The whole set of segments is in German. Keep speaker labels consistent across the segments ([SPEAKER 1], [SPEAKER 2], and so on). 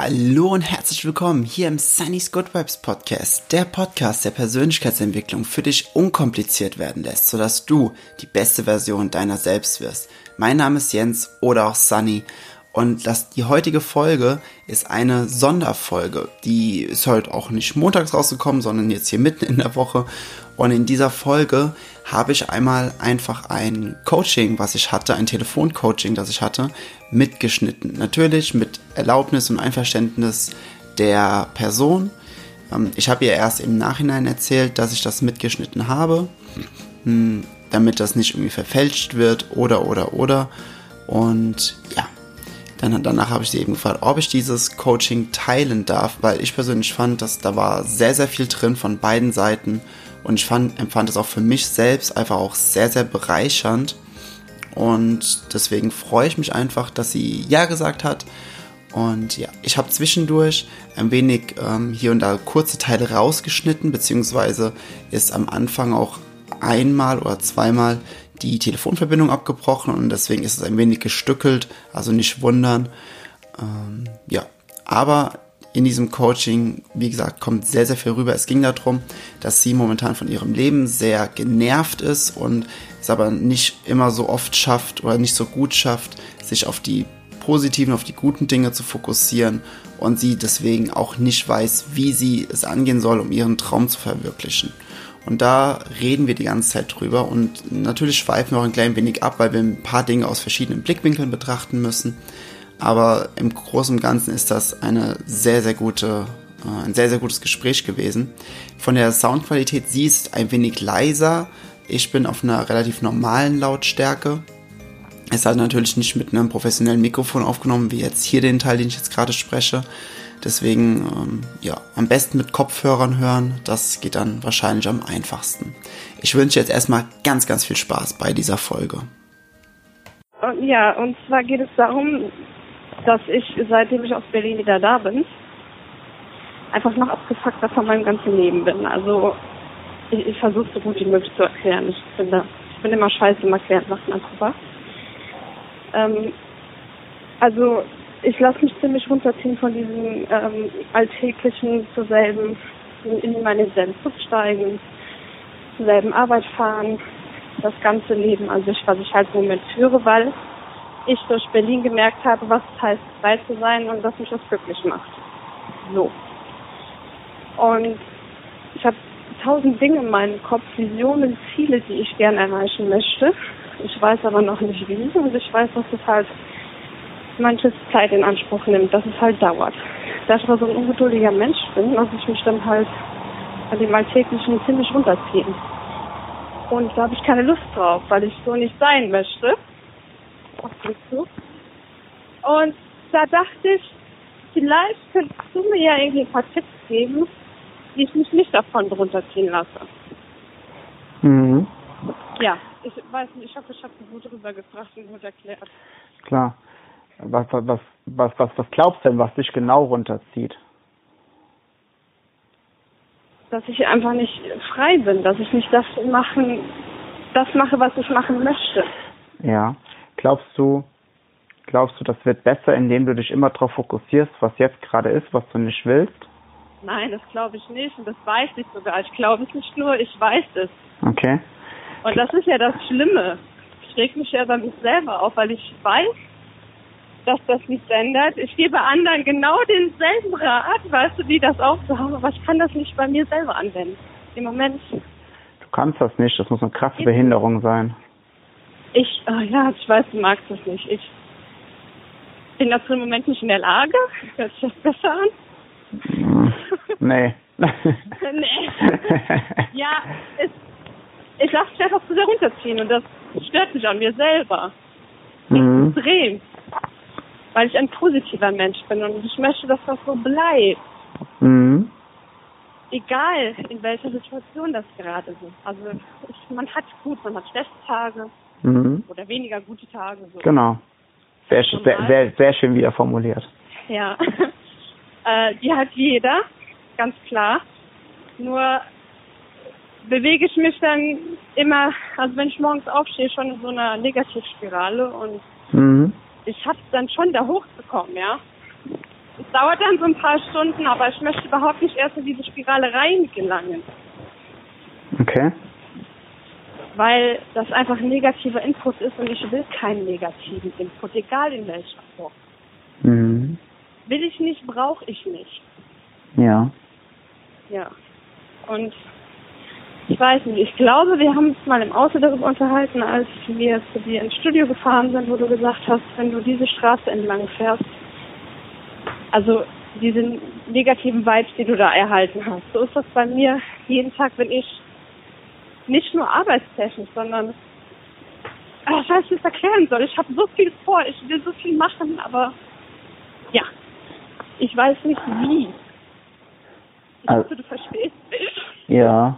[SPEAKER 1] Hallo und herzlich willkommen hier im Sunny's Good Vibes Podcast, der Podcast der Persönlichkeitsentwicklung für dich unkompliziert werden lässt, sodass du die beste Version deiner selbst wirst. Mein Name ist Jens oder auch Sunny und das, die heutige Folge ist eine Sonderfolge. Die ist heute auch nicht montags rausgekommen, sondern jetzt hier mitten in der Woche. Und in dieser Folge habe ich einmal einfach ein Coaching, was ich hatte, ein Telefoncoaching, das ich hatte, mitgeschnitten. Natürlich mit Erlaubnis und Einverständnis der Person. Ähm, ich habe ihr erst im Nachhinein erzählt, dass ich das mitgeschnitten habe, hm, damit das nicht irgendwie verfälscht wird oder oder oder. Und ja, dann, danach habe ich sie eben gefragt, ob ich dieses Coaching teilen darf, weil ich persönlich fand, dass da war sehr, sehr viel drin von beiden Seiten und ich fand, empfand es auch für mich selbst einfach auch sehr, sehr bereichernd. Und deswegen freue ich mich einfach, dass sie Ja gesagt hat. Und ja, ich habe zwischendurch ein wenig ähm, hier und da kurze Teile rausgeschnitten, beziehungsweise ist am Anfang auch einmal oder zweimal die Telefonverbindung abgebrochen und deswegen ist es ein wenig gestückelt, also nicht wundern. Ähm, ja, aber in diesem Coaching, wie gesagt, kommt sehr, sehr viel rüber. Es ging darum, dass sie momentan von ihrem Leben sehr genervt ist und es aber nicht immer so oft schafft oder nicht so gut schafft, sich auf die positiven, auf die guten Dinge zu fokussieren und sie deswegen auch nicht weiß, wie sie es angehen soll, um ihren Traum zu verwirklichen. Und da reden wir die ganze Zeit drüber und natürlich schweifen wir auch ein klein wenig ab, weil wir ein paar Dinge aus verschiedenen Blickwinkeln betrachten müssen. Aber im Großen und Ganzen ist das eine sehr, sehr gute, äh, ein sehr, sehr gutes Gespräch gewesen. Von der Soundqualität, sie ist ein wenig leiser. Ich bin auf einer relativ normalen Lautstärke. Es hat natürlich nicht mit einem professionellen Mikrofon aufgenommen, wie jetzt hier den Teil, den ich jetzt gerade spreche. Deswegen, ähm, ja, am besten mit Kopfhörern hören. Das geht dann wahrscheinlich am einfachsten. Ich wünsche jetzt erstmal ganz, ganz viel Spaß bei dieser Folge.
[SPEAKER 2] Ja, und zwar geht es darum, dass ich, seitdem ich aus Berlin wieder da bin, einfach noch abgefuckter von meinem ganzen Leben bin. Also ich, ich versuche so gut wie möglich zu erklären. Ich finde, ich bin immer scheiße im Erklären Sachen einfach. Ähm, also ich lasse mich ziemlich runterziehen von diesem ähm, alltäglichen zur selben, in meine Selbstzug steigen, zur selben Arbeit fahren, das ganze Leben an sich, was ich halt im Moment führe, weil ich durch Berlin gemerkt habe, was es heißt, frei zu sein und dass mich das glücklich macht. So. Und ich habe tausend Dinge in meinem Kopf, Visionen, Ziele, die ich gerne erreichen möchte. Ich weiß aber noch nicht wie und ich weiß, dass es halt manches Zeit in Anspruch nimmt, dass es halt dauert. Da ich aber so ein ungeduldiger Mensch bin, lasse ich mich dann halt an dem Alltäglichen ziemlich runterziehen. Und da habe ich keine Lust drauf, weil ich so nicht sein möchte. Und da dachte ich, vielleicht könntest du mir ja irgendwie ein paar Tipps geben, wie ich mich nicht davon runterziehen lasse.
[SPEAKER 3] Mhm.
[SPEAKER 2] Ja, ich weiß nicht, ich hoffe, ich habe gut drüber gefragt und gut erklärt.
[SPEAKER 3] Klar. Was, was, was, was, was glaubst du denn, was dich genau runterzieht?
[SPEAKER 2] Dass ich einfach nicht frei bin, dass ich nicht das machen, das mache, was ich machen möchte.
[SPEAKER 3] Ja. Glaubst du, glaubst du, das wird besser, indem du dich immer darauf fokussierst, was jetzt gerade ist, was du nicht willst?
[SPEAKER 2] Nein, das glaube ich nicht und das weiß ich sogar. Ich glaube es nicht nur, ich weiß es.
[SPEAKER 3] Okay.
[SPEAKER 2] Und das ist ja das Schlimme. Ich reg mich ja bei mir selber auf, weil ich weiß, dass das nichts ändert. Ich gebe anderen genau denselben Rat, weißt du, die das auch so haben, aber ich kann das nicht bei mir selber anwenden. Im Moment.
[SPEAKER 3] Du kannst das nicht, das muss eine krasse Behinderung sein.
[SPEAKER 2] Ich, oh ja, ich weiß, du magst das nicht. Ich bin dazu im Moment nicht in der Lage. Hört sich das besser an?
[SPEAKER 3] Mm, nee.
[SPEAKER 2] nee. Ja, es, ich lasse mich einfach zu sehr runterziehen und das stört mich an mir selber.
[SPEAKER 3] Mhm.
[SPEAKER 2] Extrem. Weil ich ein positiver Mensch bin und ich möchte, dass das so bleibt.
[SPEAKER 3] Mhm.
[SPEAKER 2] Egal, in welcher Situation das gerade ist. Also ich, man hat gut, man hat schlechte Tage
[SPEAKER 3] Mhm.
[SPEAKER 2] oder weniger gute Tage. So.
[SPEAKER 3] Genau. Sehr, sehr, sehr, sehr schön wieder formuliert.
[SPEAKER 2] Ja. äh, die hat jeder, ganz klar. Nur bewege ich mich dann immer, also wenn ich morgens aufstehe, schon in so einer Negativspirale und
[SPEAKER 3] Mhm.
[SPEAKER 2] Ich hab's dann schon da hochzukommen, ja. es dauert dann so ein paar Stunden, aber ich möchte überhaupt nicht erst in diese Spirale reingelangen.
[SPEAKER 3] Okay.
[SPEAKER 2] Weil das einfach ein negativer Input ist und ich will keinen negativen Input, egal in welcher Form.
[SPEAKER 3] Mhm.
[SPEAKER 2] Will ich nicht, brauche ich nicht.
[SPEAKER 3] Ja.
[SPEAKER 2] Ja. Und ich weiß nicht, ich glaube, wir haben uns mal im Auto darüber unterhalten, als wir zu dir ins Studio gefahren sind, wo du gesagt hast, wenn du diese Straße entlang fährst, also diese negativen Vibes, die du da erhalten hast. So ist das bei mir jeden Tag, wenn ich nicht nur arbeitstechnisch, sondern ach, ich weiß nicht, wie ich es erklären soll. Ich habe so viel vor, ich will so viel machen, aber ja, ich weiß nicht wie. Ich
[SPEAKER 3] Also-
[SPEAKER 2] hoffe, du verstehst mich.
[SPEAKER 3] Ja.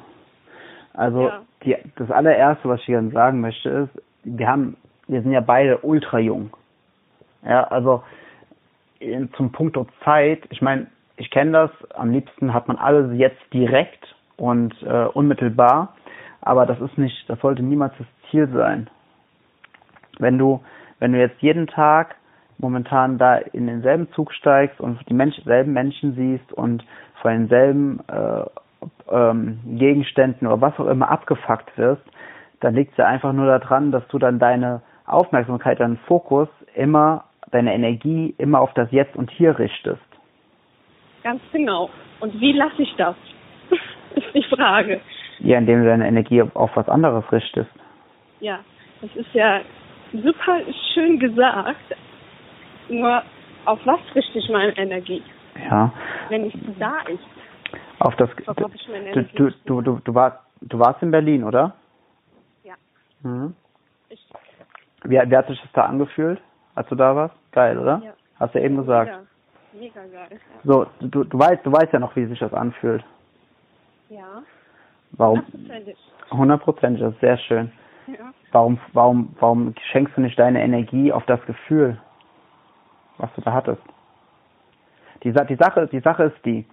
[SPEAKER 3] Also
[SPEAKER 2] Ja.
[SPEAKER 3] die, das allererste, was ich gerne sagen möchte, ist, wir haben, wir sind ja beide ultra jung. Ja, also in, zum Punkt Zeit, ich meine, ich kenne das, am liebsten hat man alles jetzt direkt und äh, unmittelbar, aber das ist nicht, das sollte niemals das Ziel sein. Wenn du, wenn du jetzt jeden Tag momentan da in denselben Zug steigst und die Mensch, selben Menschen siehst und von denselben äh, ähm, Gegenständen oder was auch immer abgefuckt wirst, dann liegt es ja einfach nur daran, dass du dann deine Aufmerksamkeit, deinen Fokus immer, deine Energie immer auf das Jetzt und Hier richtest.
[SPEAKER 2] Ganz genau. Und wie lasse ich das? ist die Frage.
[SPEAKER 3] Ja, indem du deine Energie auf, was anderes richtest.
[SPEAKER 2] Ja, das ist ja super schön gesagt. Nur auf was richte ich meine Energie,
[SPEAKER 3] Ja.
[SPEAKER 2] wenn nicht da ist?
[SPEAKER 3] Auf das du, du, du, du, du, war, du warst in Berlin, oder?
[SPEAKER 2] Ja.
[SPEAKER 3] Mhm.
[SPEAKER 2] Ich,
[SPEAKER 3] Wie, wie hat sich das da angefühlt, als du da warst? Geil, oder?
[SPEAKER 2] Ja.
[SPEAKER 3] Hast du ja eben gesagt.
[SPEAKER 2] Mega, mega geil.
[SPEAKER 3] So, du, du weißt, du weißt ja noch, wie sich das anfühlt.
[SPEAKER 2] Ja,
[SPEAKER 3] Warum?
[SPEAKER 2] hundertprozentig.
[SPEAKER 3] Das ist sehr schön.
[SPEAKER 2] Ja.
[SPEAKER 3] Warum, warum, warum schenkst du nicht deine Energie auf das Gefühl, was du da hattest? Die, die Sache, die Sache ist die,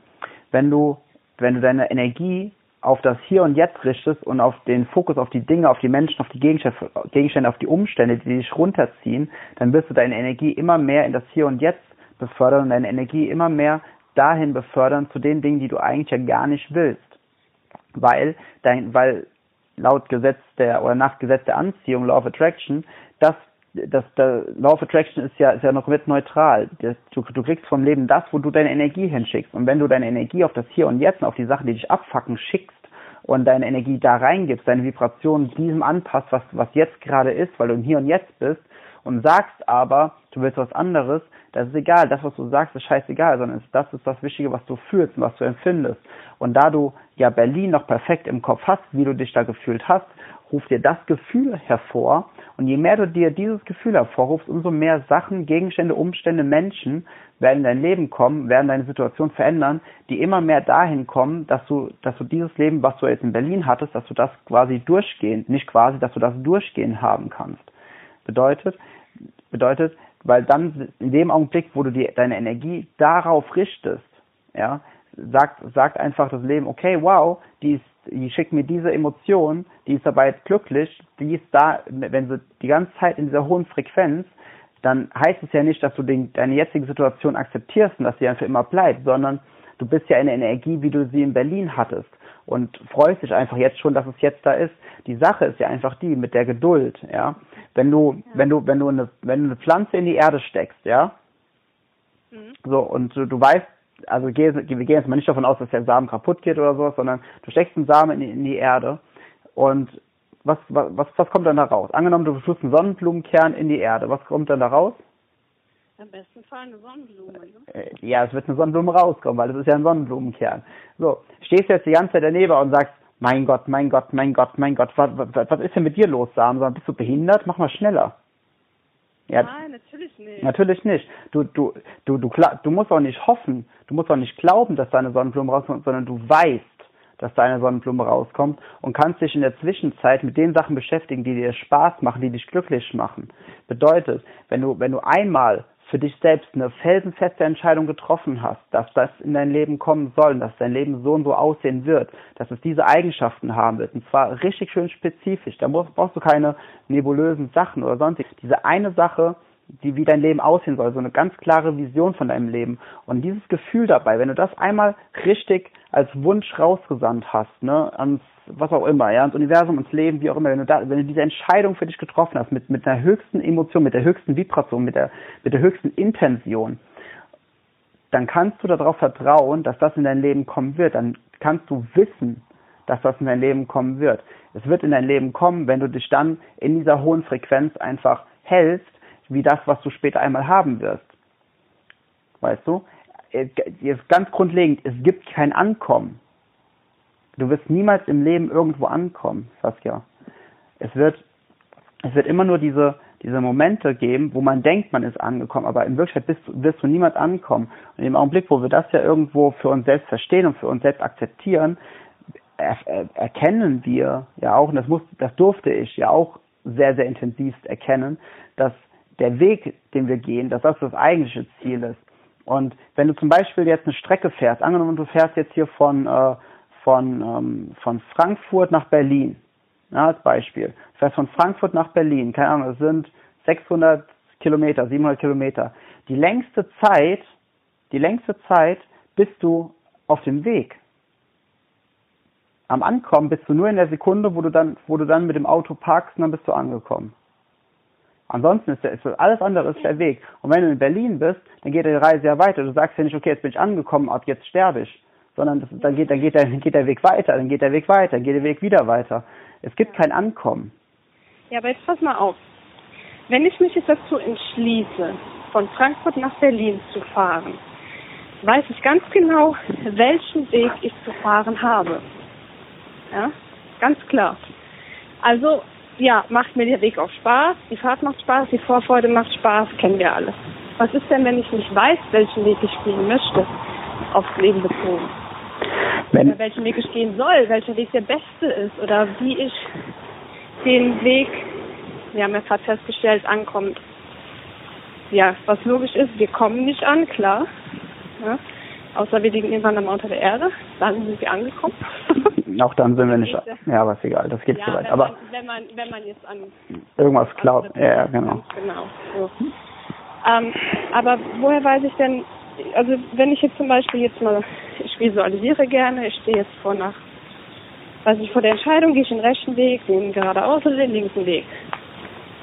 [SPEAKER 3] wenn du, wenn du deine Energie auf das Hier und Jetzt richtest und auf den Fokus auf die Dinge, auf die Menschen, auf die Gegenstände, auf die Umstände, die dich runterziehen, dann wirst du deine Energie immer mehr in das Hier und Jetzt befördern und deine Energie immer mehr dahin befördern zu den Dingen, die du eigentlich ja gar nicht willst. Weil dein, weil laut Gesetz der oder nach Gesetz der Anziehung, Law of Attraction, das das, der Law of Attraction ist ja, ist ja noch komplett neutral. Das, du, du kriegst vom Leben das, wo du deine Energie hinschickst. Und wenn du deine Energie auf das Hier und Jetzt, und auf die Sachen, die dich abfacken, schickst und deine Energie da reingibst, deine Vibration diesem anpasst, was, was jetzt gerade ist, weil du im Hier und Jetzt bist, und sagst aber, du willst was anderes, das ist egal. Das, was du sagst, ist scheißegal, sondern ist, das ist das Wichtige, was du fühlst und was du empfindest. Und da du ja Berlin noch perfekt im Kopf hast, wie du dich da gefühlt hast, ruft dir das Gefühl hervor. Und je mehr du dir dieses Gefühl hervorrufst, umso mehr Sachen, Gegenstände, Umstände, Menschen werden in dein Leben kommen, werden deine Situation verändern, die immer mehr dahin kommen, dass du, dass du dieses Leben, was du jetzt in Berlin hattest, dass du das quasi durchgehend, nicht quasi, dass du das durchgehend haben kannst. Bedeutet, bedeutet, weil dann in dem Augenblick, wo du die, deine Energie darauf richtest, ja, sagt, sagt einfach das Leben, okay, wow, die ist, die schickt mir diese Emotion, die ist dabei jetzt glücklich, die ist da, wenn sie die ganze Zeit in dieser hohen Frequenz, dann heißt es ja nicht, dass du den, deine jetzige Situation akzeptierst und dass sie einfach immer bleibt, sondern du bist ja in der Energie, wie du sie in Berlin hattest und freust dich einfach jetzt schon, dass es jetzt da ist. Die Sache ist ja einfach die mit der Geduld, ja. Wenn du, wenn du, wenn du eine, wenn du eine Pflanze in die Erde steckst, ja,
[SPEAKER 2] Mhm.
[SPEAKER 3] so und du, du weißt, also geh, wir gehen jetzt mal nicht davon aus, dass der Samen kaputt geht oder sowas, sondern du steckst einen Samen in, in die Erde und was, was, was kommt dann da raus? Angenommen, du tust einen Sonnenblumenkern in die Erde, was kommt dann da raus?
[SPEAKER 2] Am besten Fall eine Sonnenblume. Ne?
[SPEAKER 3] Äh, Ja, es wird eine Sonnenblume rauskommen, weil das ist ja ein Sonnenblumenkern. So, stehst du jetzt die ganze Zeit daneben und sagst, mein Gott, mein Gott, mein Gott, mein Gott, was, was, was ist denn mit dir los, Samen? Bist du behindert? Mach mal schneller. Ja,
[SPEAKER 2] Nein, natürlich nicht.
[SPEAKER 3] Natürlich nicht. Du, du, du, du, du musst auch nicht hoffen, du musst auch nicht glauben, dass deine Sonnenblume rauskommt, sondern du weißt, dass deine Sonnenblume rauskommt und kannst dich in der Zwischenzeit mit den Sachen beschäftigen, die dir Spaß machen, die dich glücklich machen. Bedeutet, wenn du, wenn du einmal für dich selbst eine felsenfeste Entscheidung getroffen hast, dass das in dein Leben kommen soll, dass dein Leben so und so aussehen wird, dass es diese Eigenschaften haben wird, und zwar richtig schön spezifisch, da brauchst, du keine nebulösen Sachen oder sonstiges. Diese eine Sache, die, wie dein Leben aussehen soll, so eine ganz klare Vision von deinem Leben. Und dieses Gefühl dabei, wenn du das einmal richtig als Wunsch rausgesandt hast, ne, ans, was auch immer, ja, ans Universum, ins Leben, wie auch immer, wenn du da, wenn du diese Entscheidung für dich getroffen hast, mit, mit einer höchsten Emotion, mit der höchsten Vibration, mit der, mit der höchsten Intention, dann kannst du darauf vertrauen, dass das in dein Leben kommen wird. Dann kannst du wissen, dass das in dein Leben kommen wird. Es wird in dein Leben kommen, wenn du dich dann in dieser hohen Frequenz einfach hältst, wie das, was du später einmal haben wirst. Weißt du? Jetzt ganz grundlegend, es gibt kein Ankommen. Du wirst niemals im Leben irgendwo ankommen, Saskia. Es wird, es wird immer nur diese, diese Momente geben, wo man denkt, man ist angekommen, aber in Wirklichkeit bist, wirst du niemals ankommen. Und im Augenblick, wo wir das ja irgendwo für uns selbst verstehen und für uns selbst akzeptieren, er, er, erkennen wir ja auch, und das muss, das durfte ich ja auch sehr, sehr intensiv erkennen, dass der Weg, den wir gehen, dass das das eigentliche Ziel ist. Und wenn du zum Beispiel jetzt eine Strecke fährst, angenommen du fährst jetzt hier von, äh, von, ähm, von Frankfurt nach Berlin, ja, als Beispiel. Du fährst von Frankfurt nach Berlin, keine Ahnung, das sind 600 Kilometer, 700 Kilometer. Die längste Zeit, die längste Zeit bist du auf dem Weg. Am Ankommen bist du nur in der Sekunde, wo du dann, wo du dann mit dem Auto parkst und dann bist du angekommen. Ansonsten ist, der, ist alles andere ist der Weg. Und wenn du in Berlin bist, dann geht die Reise ja weiter. Du sagst ja nicht, okay, jetzt bin ich angekommen, ab jetzt sterbe ich. Sondern das, dann, geht, dann, geht der, dann geht der Weg weiter, dann geht der Weg weiter, dann geht der Weg wieder weiter. Es gibt kein Ankommen.
[SPEAKER 2] Ja, aber jetzt pass mal auf. Wenn ich mich jetzt dazu entschließe, von Frankfurt nach Berlin zu fahren, weiß ich ganz genau, welchen Weg ich zu fahren habe. Ja, ganz klar. Also ja, macht mir der Weg auch Spaß, die Fahrt macht Spaß, die Vorfreude macht Spaß, kennen wir alle. Was ist denn, wenn ich nicht weiß, welchen Weg ich gehen möchte, aufs Leben bezogen? Wenn oder welchen Weg ich gehen soll, welcher Weg der beste ist oder wie ich den Weg, wir haben ja gerade festgestellt, ankommt. Ja, was logisch ist, wir kommen nicht an, klar. Ja, außer wir liegen irgendwann am Unter der Erde, dann sind wir angekommen.
[SPEAKER 3] Auch dann sind wir nicht. Ja, aber ist egal, das geht ja, zu weit. Aber
[SPEAKER 2] man, wenn man wenn man jetzt an
[SPEAKER 3] irgendwas glaubt, ja, ja, genau.
[SPEAKER 2] Genau. So. Ähm, aber woher weiß ich denn? Also wenn ich jetzt zum Beispiel jetzt mal, ich visualisiere gerne, ich stehe jetzt vor nach, weiß ich vor der Entscheidung, gehe ich den rechten Weg, den geradeaus oder den linken Weg.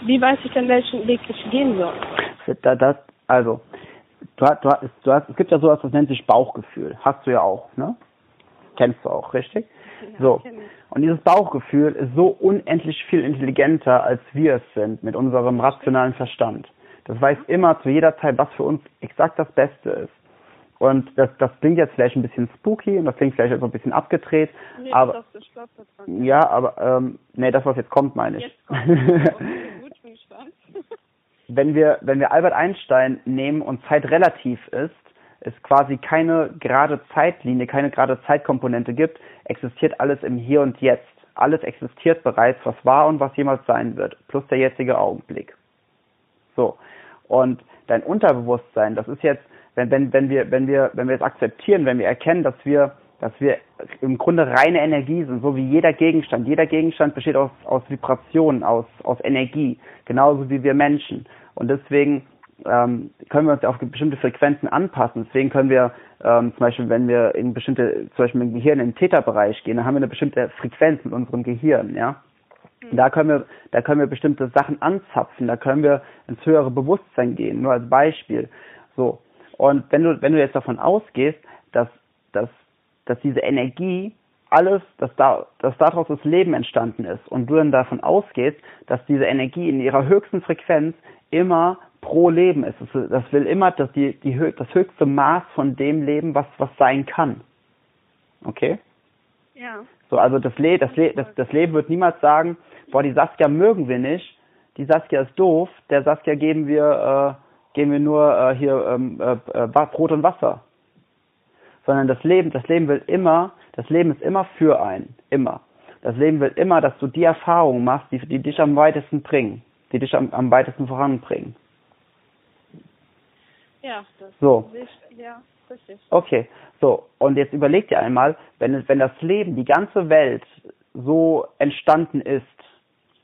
[SPEAKER 2] Wie weiß ich denn, welchen Weg ich gehen soll?
[SPEAKER 3] Da, das, also, du, du, du hast, es gibt ja sowas, das nennt sich Bauchgefühl. Hast du ja auch, ne? Kennst du auch, richtig? so. Und dieses Bauchgefühl ist so unendlich viel intelligenter, als wir es sind mit unserem rationalen Verstand. Das weiß immer zu jeder Zeit, was für uns exakt das Beste ist. Und das, das klingt jetzt vielleicht ein bisschen spooky und das klingt vielleicht auch ein bisschen abgedreht. Nee, aber, das ja, aber ähm, nee, das, was jetzt kommt, meine ich. Jetzt kommt. Okay, gut, bin gespannt. Wenn wir, wenn wir Albert Einstein nehmen und Zeit relativ ist, es quasi keine gerade Zeitlinie, keine gerade Zeitkomponente gibt, existiert alles im Hier und Jetzt. Alles existiert bereits, was war und was jemals sein wird, plus der jetzige Augenblick. So. Und dein Unterbewusstsein, das ist jetzt, wenn, wenn, wenn wir, wenn wir, wenn wir es akzeptieren, wenn wir erkennen, dass wir, dass wir im Grunde reine Energie sind, so wie jeder Gegenstand. Jeder Gegenstand besteht aus, aus Vibrationen, aus, aus Energie, genauso wie wir Menschen. Und deswegen ähm, können wir uns auf bestimmte Frequenzen anpassen. Deswegen können wir ähm, zum Beispiel, wenn wir in bestimmte, zum Beispiel im Gehirn in den Täterbereich gehen, dann haben wir eine bestimmte Frequenz mit unserem Gehirn, ja. Mhm. Da können wir, da können wir bestimmte Sachen anzapfen, da können wir ins höhere Bewusstsein gehen, nur als Beispiel. So. Und wenn du, wenn du jetzt davon ausgehst, dass, dass, dass diese Energie alles, dass da, dass daraus das Leben entstanden ist und du dann davon ausgehst, dass diese Energie in ihrer höchsten Frequenz immer pro Leben ist. Das will immer dass die, die, das höchste Maß von dem Leben, was, was sein kann. Okay?
[SPEAKER 2] Ja.
[SPEAKER 3] So, also das, Le das, Le das, das Leben wird niemals sagen, boah, die Saskia mögen wir nicht, die Saskia ist doof, der Saskia geben wir, äh, geben wir nur äh, hier ähm, äh, äh Brot und Wasser. Sondern das Leben, das Leben will immer, das Leben ist immer für einen. Immer. Das Leben will immer, dass du die Erfahrungen machst, die, die dich am weitesten bringen, die dich am, am weitesten voranbringen.
[SPEAKER 2] Ja, das
[SPEAKER 3] so.
[SPEAKER 2] ist ja, richtig.
[SPEAKER 3] Okay, so. Und jetzt überleg dir einmal, wenn, wenn das Leben, die ganze Welt so entstanden ist,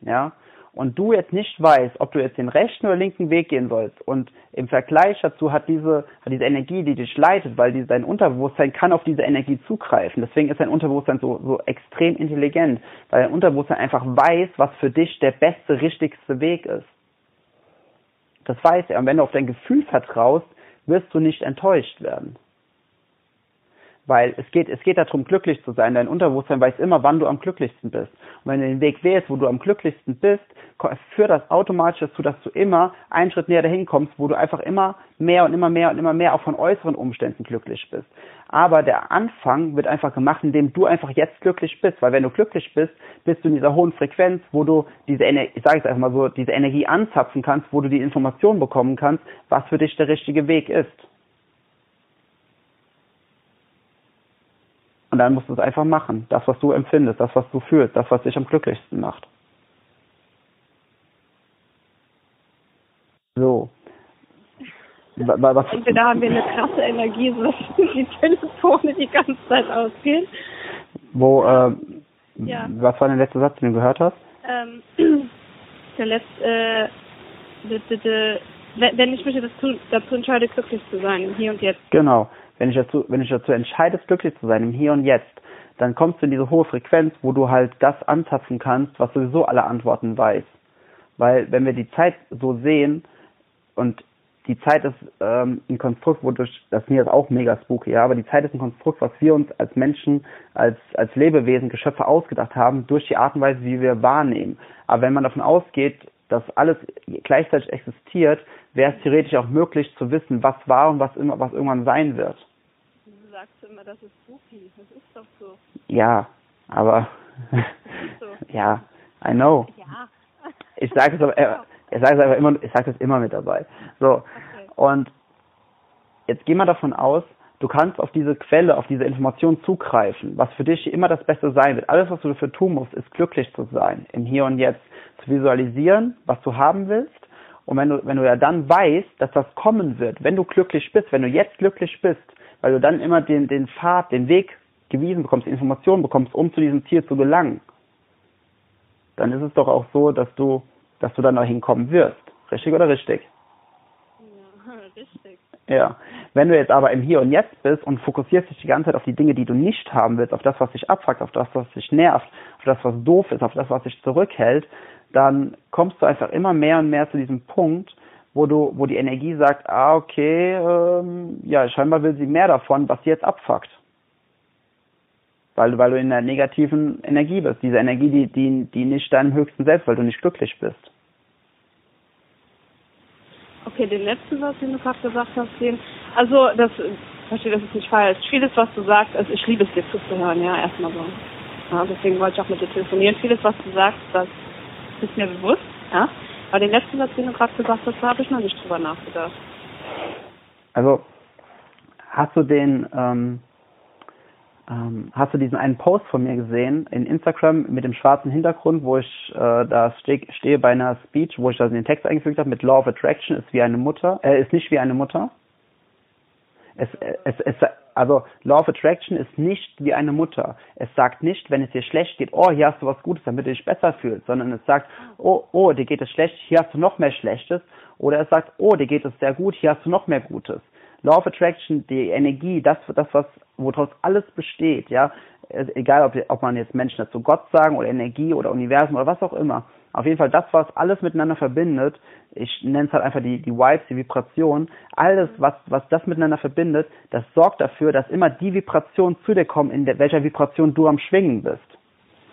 [SPEAKER 3] ja, und du jetzt nicht weißt, ob du jetzt den rechten oder linken Weg gehen sollst und im Vergleich dazu hat diese, hat diese Energie, die dich leitet, weil die, dein Unterbewusstsein kann auf diese Energie zugreifen. Deswegen ist dein Unterbewusstsein so, so extrem intelligent, weil dein Unterbewusstsein einfach weiß, was für dich der beste, richtigste Weg ist. Das weiß er. Und wenn du auf dein Gefühl vertraust, wirst du nicht enttäuscht werden. Weil es geht, es geht darum, glücklich zu sein. Dein Unterbewusstsein weiß immer, wann du am glücklichsten bist. Und wenn du den Weg wählst, wo du am glücklichsten bist, führt das automatisch dazu, dass du immer einen Schritt näher dahin kommst, wo du einfach immer mehr und immer mehr und immer mehr auch von äußeren Umständen glücklich bist. Aber der Anfang wird einfach gemacht, indem du einfach jetzt glücklich bist. Weil wenn du glücklich bist, bist du in dieser hohen Frequenz, wo du diese Energie, ich sage es einfach mal so, diese Energie anzapfen kannst, wo du die Information bekommen kannst, was für dich der richtige Weg ist. Und dann musst du es einfach machen. Das, was du empfindest, das, was du fühlst, das, was dich am glücklichsten macht. So.
[SPEAKER 2] Was, Entweder haben wir eine krasse Energie, sodass die Telefone die ganze Zeit ausgehen.
[SPEAKER 3] Wo, äh, ja. was war der letzte Satz, den du gehört hast?
[SPEAKER 2] Ähm, der letzte, äh, wenn ich mich dazu, dazu entscheide, glücklich zu sein, hier und jetzt.
[SPEAKER 3] Genau wenn ich dazu, wenn ich dazu entscheidest, glücklich zu sein im Hier und Jetzt, dann kommst du in diese hohe Frequenz, wo du halt das anzapfen kannst, was sowieso alle Antworten weiß. Weil wenn wir die Zeit so sehen und die Zeit ist ähm, ein Konstrukt, wodurch, das mir ist auch mega spooky, ja, aber die Zeit ist ein Konstrukt, was wir uns als Menschen, als, als Lebewesen, Geschöpfe ausgedacht haben, durch die Art und Weise, wie wir wahrnehmen. Aber wenn man davon ausgeht, dass alles gleichzeitig existiert, wäre es theoretisch auch möglich zu wissen, was war und was immer, was irgendwann sein wird
[SPEAKER 2] sagst immer, das ist spooky. Das ist doch so.
[SPEAKER 3] Ja, aber so. ja, I know. Ja. Ich sage es aber, äh, ich sage es aber immer, ich sage es immer mit dabei. So. Okay. Und jetzt geh mal davon aus, du kannst auf diese Quelle, auf diese Information zugreifen, was für dich immer das Beste sein wird. Alles, was du dafür tun musst, ist glücklich zu sein, im Hier und Jetzt, zu visualisieren, was du haben willst. Und wenn du, wenn du ja dann weißt, dass das kommen wird, wenn du glücklich bist, wenn du jetzt glücklich bist, weil du dann immer den, den Pfad, den Weg gewiesen bekommst, Informationen bekommst, um zu diesem Ziel zu gelangen, dann ist es doch auch so, dass du, dass du dann da hinkommen wirst. Richtig oder richtig?
[SPEAKER 2] Ja, richtig.
[SPEAKER 3] Ja. Wenn du jetzt aber im Hier und Jetzt bist und fokussierst dich die ganze Zeit auf die Dinge, die du nicht haben willst, auf das, was dich abfuckt, auf das, was dich nervt, auf das, was doof ist, auf das, was dich zurückhält, dann kommst du einfach immer mehr und mehr zu diesem Punkt, wo du, wo die Energie sagt, ah, okay, ähm, ja, scheinbar will sie mehr davon, was sie jetzt abfuckt. Weil, weil du in der negativen Energie bist. Diese Energie, die, die, die nicht deinem höchsten Selbst, weil du nicht glücklich bist.
[SPEAKER 2] Okay, den letzten Satz, den du gerade gesagt hast, den, also das, verstehe, das ist nicht falsch. Vieles, was du sagst, also ich liebe es dir zuzuhören, ja, erstmal so. Ja, deswegen wollte ich auch mit dir telefonieren. Vieles, was du sagst, das ist mir bewusst, ja. Aber den letzten Satz, den du gerade gesagt hast, da habe ich noch nicht drüber nachgedacht.
[SPEAKER 3] Also, hast du den, ähm, ähm, hast du diesen einen Post von mir gesehen in Instagram mit dem schwarzen Hintergrund, wo ich äh, da ste stehe bei einer Speech, wo ich da den Text eingefügt habe mit Law of Attraction ist wie eine Mutter, äh, ist nicht wie eine Mutter. Es, es, es, also Law of Attraction ist nicht wie eine Mutter. Es sagt nicht, wenn es dir schlecht geht, oh, hier hast du was Gutes, damit du dich besser fühlst, sondern es sagt, oh, oh, dir geht es schlecht, hier hast du noch mehr Schlechtes. Oder es sagt, oh, dir geht es sehr gut, hier hast du noch mehr Gutes. Law of Attraction, die Energie, das, das was, woraus alles besteht, ja, egal ob, ob man jetzt Menschen dazu Gott sagen oder Energie oder Universum oder was auch immer. Auf jeden Fall das, was alles miteinander verbindet, ich nenne es halt einfach die, die Vibes, die Vibration, alles, was, was das miteinander verbindet, das sorgt dafür, dass immer die Vibrationen zu dir kommen, in der, welcher Vibration du am Schwingen bist.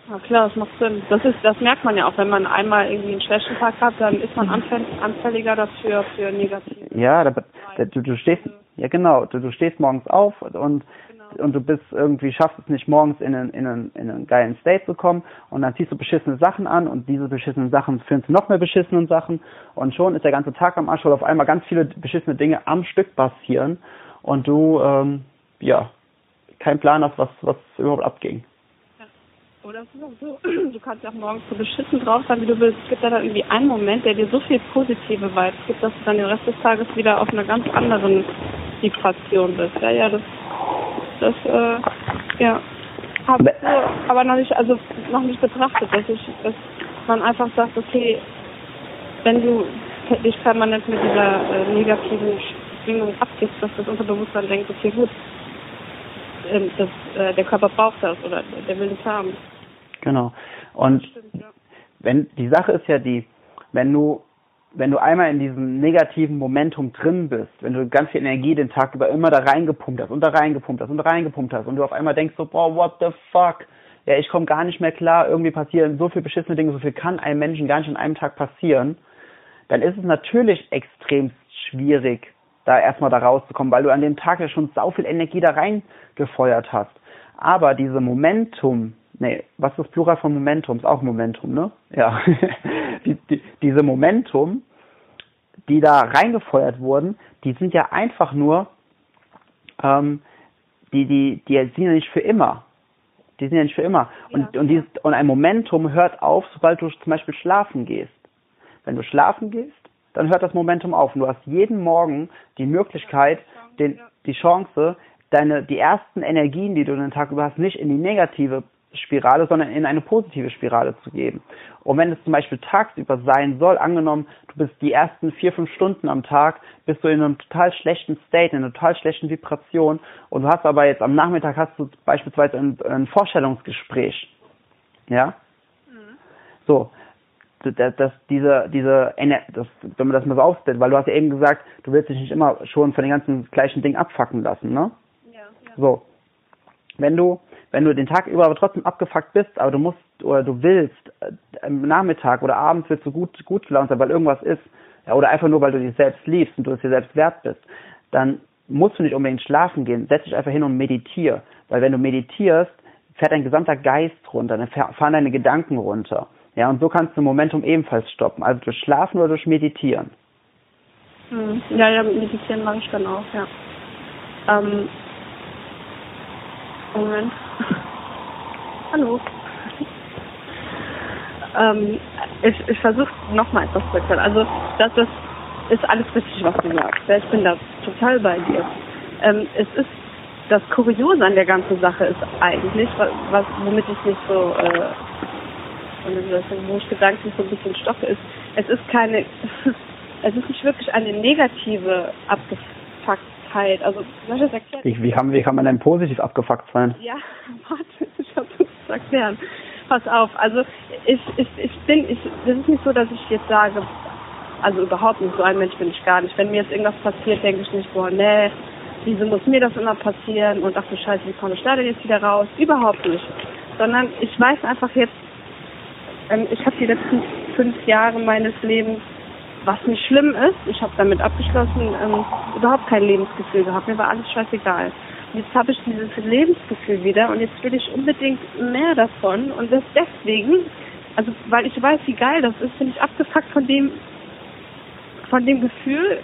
[SPEAKER 2] Ja klar, das macht Sinn. Das ist, das merkt man ja auch, wenn man einmal irgendwie einen schlechten Tag hat, dann ist man anfälliger dafür für negative.
[SPEAKER 3] Ja, da, da, du, du stehst, ja genau, du, du stehst morgens auf und und du bist irgendwie, schaffst es nicht morgens in einen, in, einen, in einen geilen State zu kommen. Und dann ziehst du beschissene Sachen an und diese beschissenen Sachen führen zu noch mehr beschissenen Sachen. Und schon ist der ganze Tag am Arsch, weil auf einmal ganz viele beschissene Dinge am Stück passieren. Und du, ähm, ja, keinen Plan hast, was, was überhaupt abging.
[SPEAKER 2] Oder so, du kannst ja auch morgens so beschissen drauf sein, wie du willst. Es gibt ja dann irgendwie einen Moment, der dir so viel positive Vibes gibt, dass du dann den Rest des Tages wieder auf einer ganz anderen Vibration bist. Ja, ja, das das, äh, ja, habe ich so, aber noch nicht, also noch nicht betrachtet, dass ich, dass man einfach sagt, okay, wenn du dich permanent mit dieser äh, negativen Schwingung abgibst, dass das Unterbewusstsein denkt, okay gut, äh, das, äh, der Körper braucht das oder der will das haben.
[SPEAKER 3] Genau. Und Stimmt, ja. wenn die Sache ist ja die, wenn du wenn du einmal in diesem negativen Momentum drin bist, wenn du ganz viel Energie den Tag über immer da reingepumpt hast und da reingepumpt hast und da reingepumpt hast und du auf einmal denkst so, boah, what the fuck, ja, ich komme gar nicht mehr klar, irgendwie passieren so viel beschissene Dinge, so viel kann einem Menschen gar nicht an einem Tag passieren, dann ist es natürlich extrem schwierig, da erstmal da rauszukommen, weil du an dem Tag ja schon sau viel Energie da reingefeuert hast. Aber diese Momentum, nee, was ist das Plural von Momentum? Ist auch Momentum, ne? Ja. die, die, diese Momentum, die da reingefeuert wurden, die sind ja einfach nur, ähm, die, die, die sind ja nicht für immer. Die sind ja nicht für immer. Und, ja. und, dieses, und ein Momentum hört auf, sobald du zum Beispiel schlafen gehst. Wenn du schlafen gehst, dann hört das Momentum auf. Und du hast jeden Morgen die Möglichkeit, den, die Chance, deine, die ersten Energien, die du den Tag über hast, nicht in die negative Spirale, sondern in eine positive Spirale zu geben. Und wenn es zum Beispiel tagsüber sein soll, angenommen, du bist die ersten vier, fünf Stunden am Tag, bist du in einem total schlechten State, in einer total schlechten Vibration und du hast aber jetzt am Nachmittag hast du beispielsweise ein, ein Vorstellungsgespräch. Ja? Mhm. So. Das, das, diese, diese, das, wenn man das mal so aufstellt, weil du hast ja eben gesagt, du willst dich nicht immer schon von den ganzen gleichen Dingen abfacken lassen, ne? Ja, ja. So. Wenn du wenn du den Tag über aber trotzdem abgefuckt bist, aber du musst oder du willst äh, am Nachmittag oder abends willst du gut, gut gelaunt sein, weil irgendwas ist, ja, oder einfach nur, weil du dich selbst liebst und du es dir selbst wert bist, dann musst du nicht unbedingt schlafen gehen. Setz dich einfach hin und meditier. Weil wenn du meditierst, fährt dein gesamter Geist runter, dann fahren deine Gedanken runter. Ja, und so kannst du Momentum ebenfalls stoppen. Also durch Schlafen oder durch Meditieren.
[SPEAKER 2] Hm. Ja, ja, meditieren mache ich dann auch, ja. Ähm, Moment. Hallo. ähm, ich ich versuche nochmal etwas zu erklären. Also, das ist, ist alles richtig, was du sagst. Ich bin da total bei dir. Ähm, es ist, das Kuriose an der ganzen Sache ist eigentlich, was, womit ich nicht so, äh, wo ich gedanklich so ein bisschen stocke, ist, es ist keine, es ist nicht wirklich eine negative abgefuckt halt. Also, soll ich das erklären?
[SPEAKER 3] Wie, wie, kann, wie kann man denn positiv abgefuckt sein?
[SPEAKER 2] Ja, warte, ich versuche es zu erklären. Pass auf, also ich, ich, ich bin, ich, das ist nicht so, dass ich jetzt sage, also überhaupt nicht, so ein Mensch bin ich gar nicht. Wenn mir jetzt irgendwas passiert, denke ich nicht, boah, nee, wieso muss mir das immer passieren und ach du Scheiße, wie komme ich da denn jetzt wieder raus? Überhaupt nicht. Sondern ich weiß einfach jetzt, ähm, ich habe die letzten fünf Jahre meines Lebens was nicht schlimm ist, ich habe damit abgeschlossen, ähm, überhaupt kein Lebensgefühl gehabt. Mir war alles scheißegal. Und jetzt habe ich dieses Lebensgefühl wieder und jetzt will ich unbedingt mehr davon und das deswegen, also weil ich weiß, wie geil das ist, bin ich abgefuckt von dem, von dem Gefühl,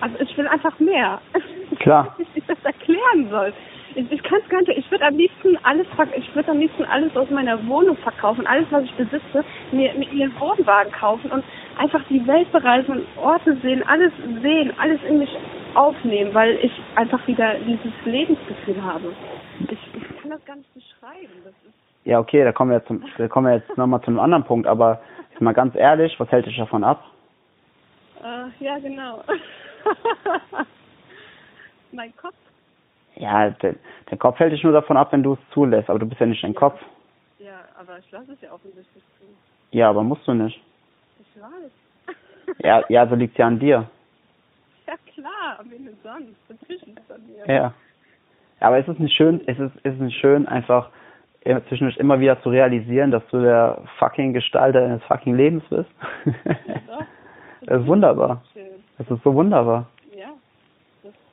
[SPEAKER 2] also ich will einfach mehr.
[SPEAKER 3] Klar.
[SPEAKER 2] Wie ich das erklären soll ich, ich kann es gar nicht. Ich würde am liebsten alles, ich würde am liebsten alles aus meiner Wohnung verkaufen, alles, was ich besitze, mir mit ihren Wohnwagen kaufen und einfach die Welt bereisen, Orte sehen, alles sehen, alles in mich aufnehmen, weil ich einfach wieder dieses Lebensgefühl habe. Ich, ich kann das gar nicht beschreiben. Das ist
[SPEAKER 3] ja, okay, da kommen wir jetzt, zum, da kommen wir jetzt nochmal zu einem anderen Punkt, aber jetzt mal ganz ehrlich, was hält dich davon ab?
[SPEAKER 2] Uh, ja, genau. mein Kopf
[SPEAKER 3] ja, der, der Kopf hält dich nur davon ab, wenn du es zulässt, aber du bist ja nicht dein Kopf.
[SPEAKER 2] Ja, aber ich lasse es ja offensichtlich zu.
[SPEAKER 3] Ja, aber musst du nicht.
[SPEAKER 2] Ich weiß.
[SPEAKER 3] ja, ja, so liegt es ja an dir.
[SPEAKER 2] Ja klar, an wen sonst? Natürlich liegt es an dir.
[SPEAKER 3] Ja. Aber es ist nicht schön, es ist, es ist nicht schön, einfach zwischendurch immer wieder zu realisieren, dass du der fucking Gestalter deines fucking Lebens bist. Ja, das, das ist wunderbar. Das ist so wunderbar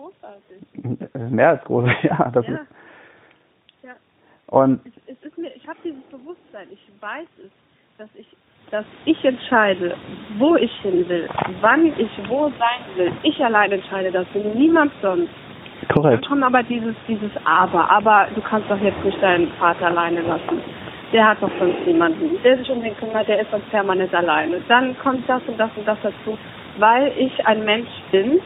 [SPEAKER 3] großartig. Mehr als groß, ja. Das
[SPEAKER 2] ja.
[SPEAKER 3] Ist,
[SPEAKER 2] ja.
[SPEAKER 3] Und
[SPEAKER 2] es, es ist mir, ich habe dieses Bewusstsein, ich weiß es, dass ich, dass ich entscheide, wo ich hin will, wann ich wo sein will. Ich allein entscheide das, und niemand sonst.
[SPEAKER 3] Korrekt.
[SPEAKER 2] Dann kommt aber dieses, dieses Aber. Aber du kannst doch jetzt nicht deinen Vater alleine lassen. Der hat doch sonst niemanden. Der sich um den kümmert, der ist sonst permanent alleine. Dann kommt das und das und das dazu, weil ich ein Mensch bin,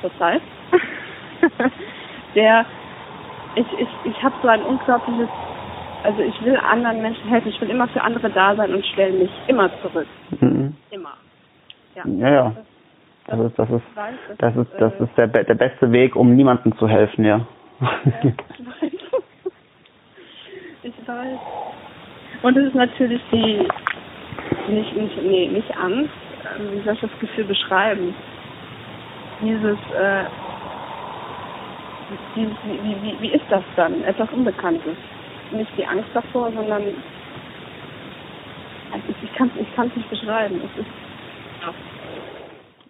[SPEAKER 2] zurzeit, der, ich, ich, ich habe so ein unglaubliches, also ich will anderen Menschen helfen, ich will immer für andere da sein und stelle mich immer zurück. Mhm. Immer. Ja.
[SPEAKER 3] Ja, ja. Das ist, das ist, das ist, das ist der, der beste Weg, um niemandem zu helfen, ja.
[SPEAKER 2] ich weiß. Ich weiß. Und es ist natürlich die, nicht, nicht, nee, nicht Angst, ähm, wie soll ich das Gefühl beschreiben? Dieses, äh, dieses wie, wie, wie ist das dann? Etwas Unbekanntes. Nicht die Angst davor, sondern also ich kann es ich kann's nicht beschreiben. Es ist, ja.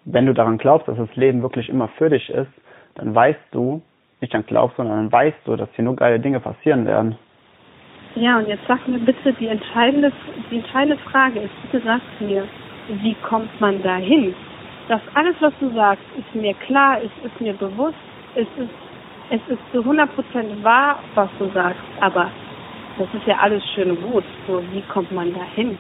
[SPEAKER 3] Wenn du daran glaubst, dass das Leben wirklich immer für dich ist, dann weißt du, nicht dann glaubst, sondern dann weißt du, dass hier nur geile Dinge passieren werden.
[SPEAKER 2] Ja, und jetzt sag mir bitte, die entscheidende, die entscheidende Frage ist, bitte sag mir, wie kommt man dahin? Das alles, was du sagst, ist mir klar, es ist mir bewusst, es ist, es ist zu 100% wahr, was du sagst, aber das ist ja alles schön und gut. So, wie kommt man dahin?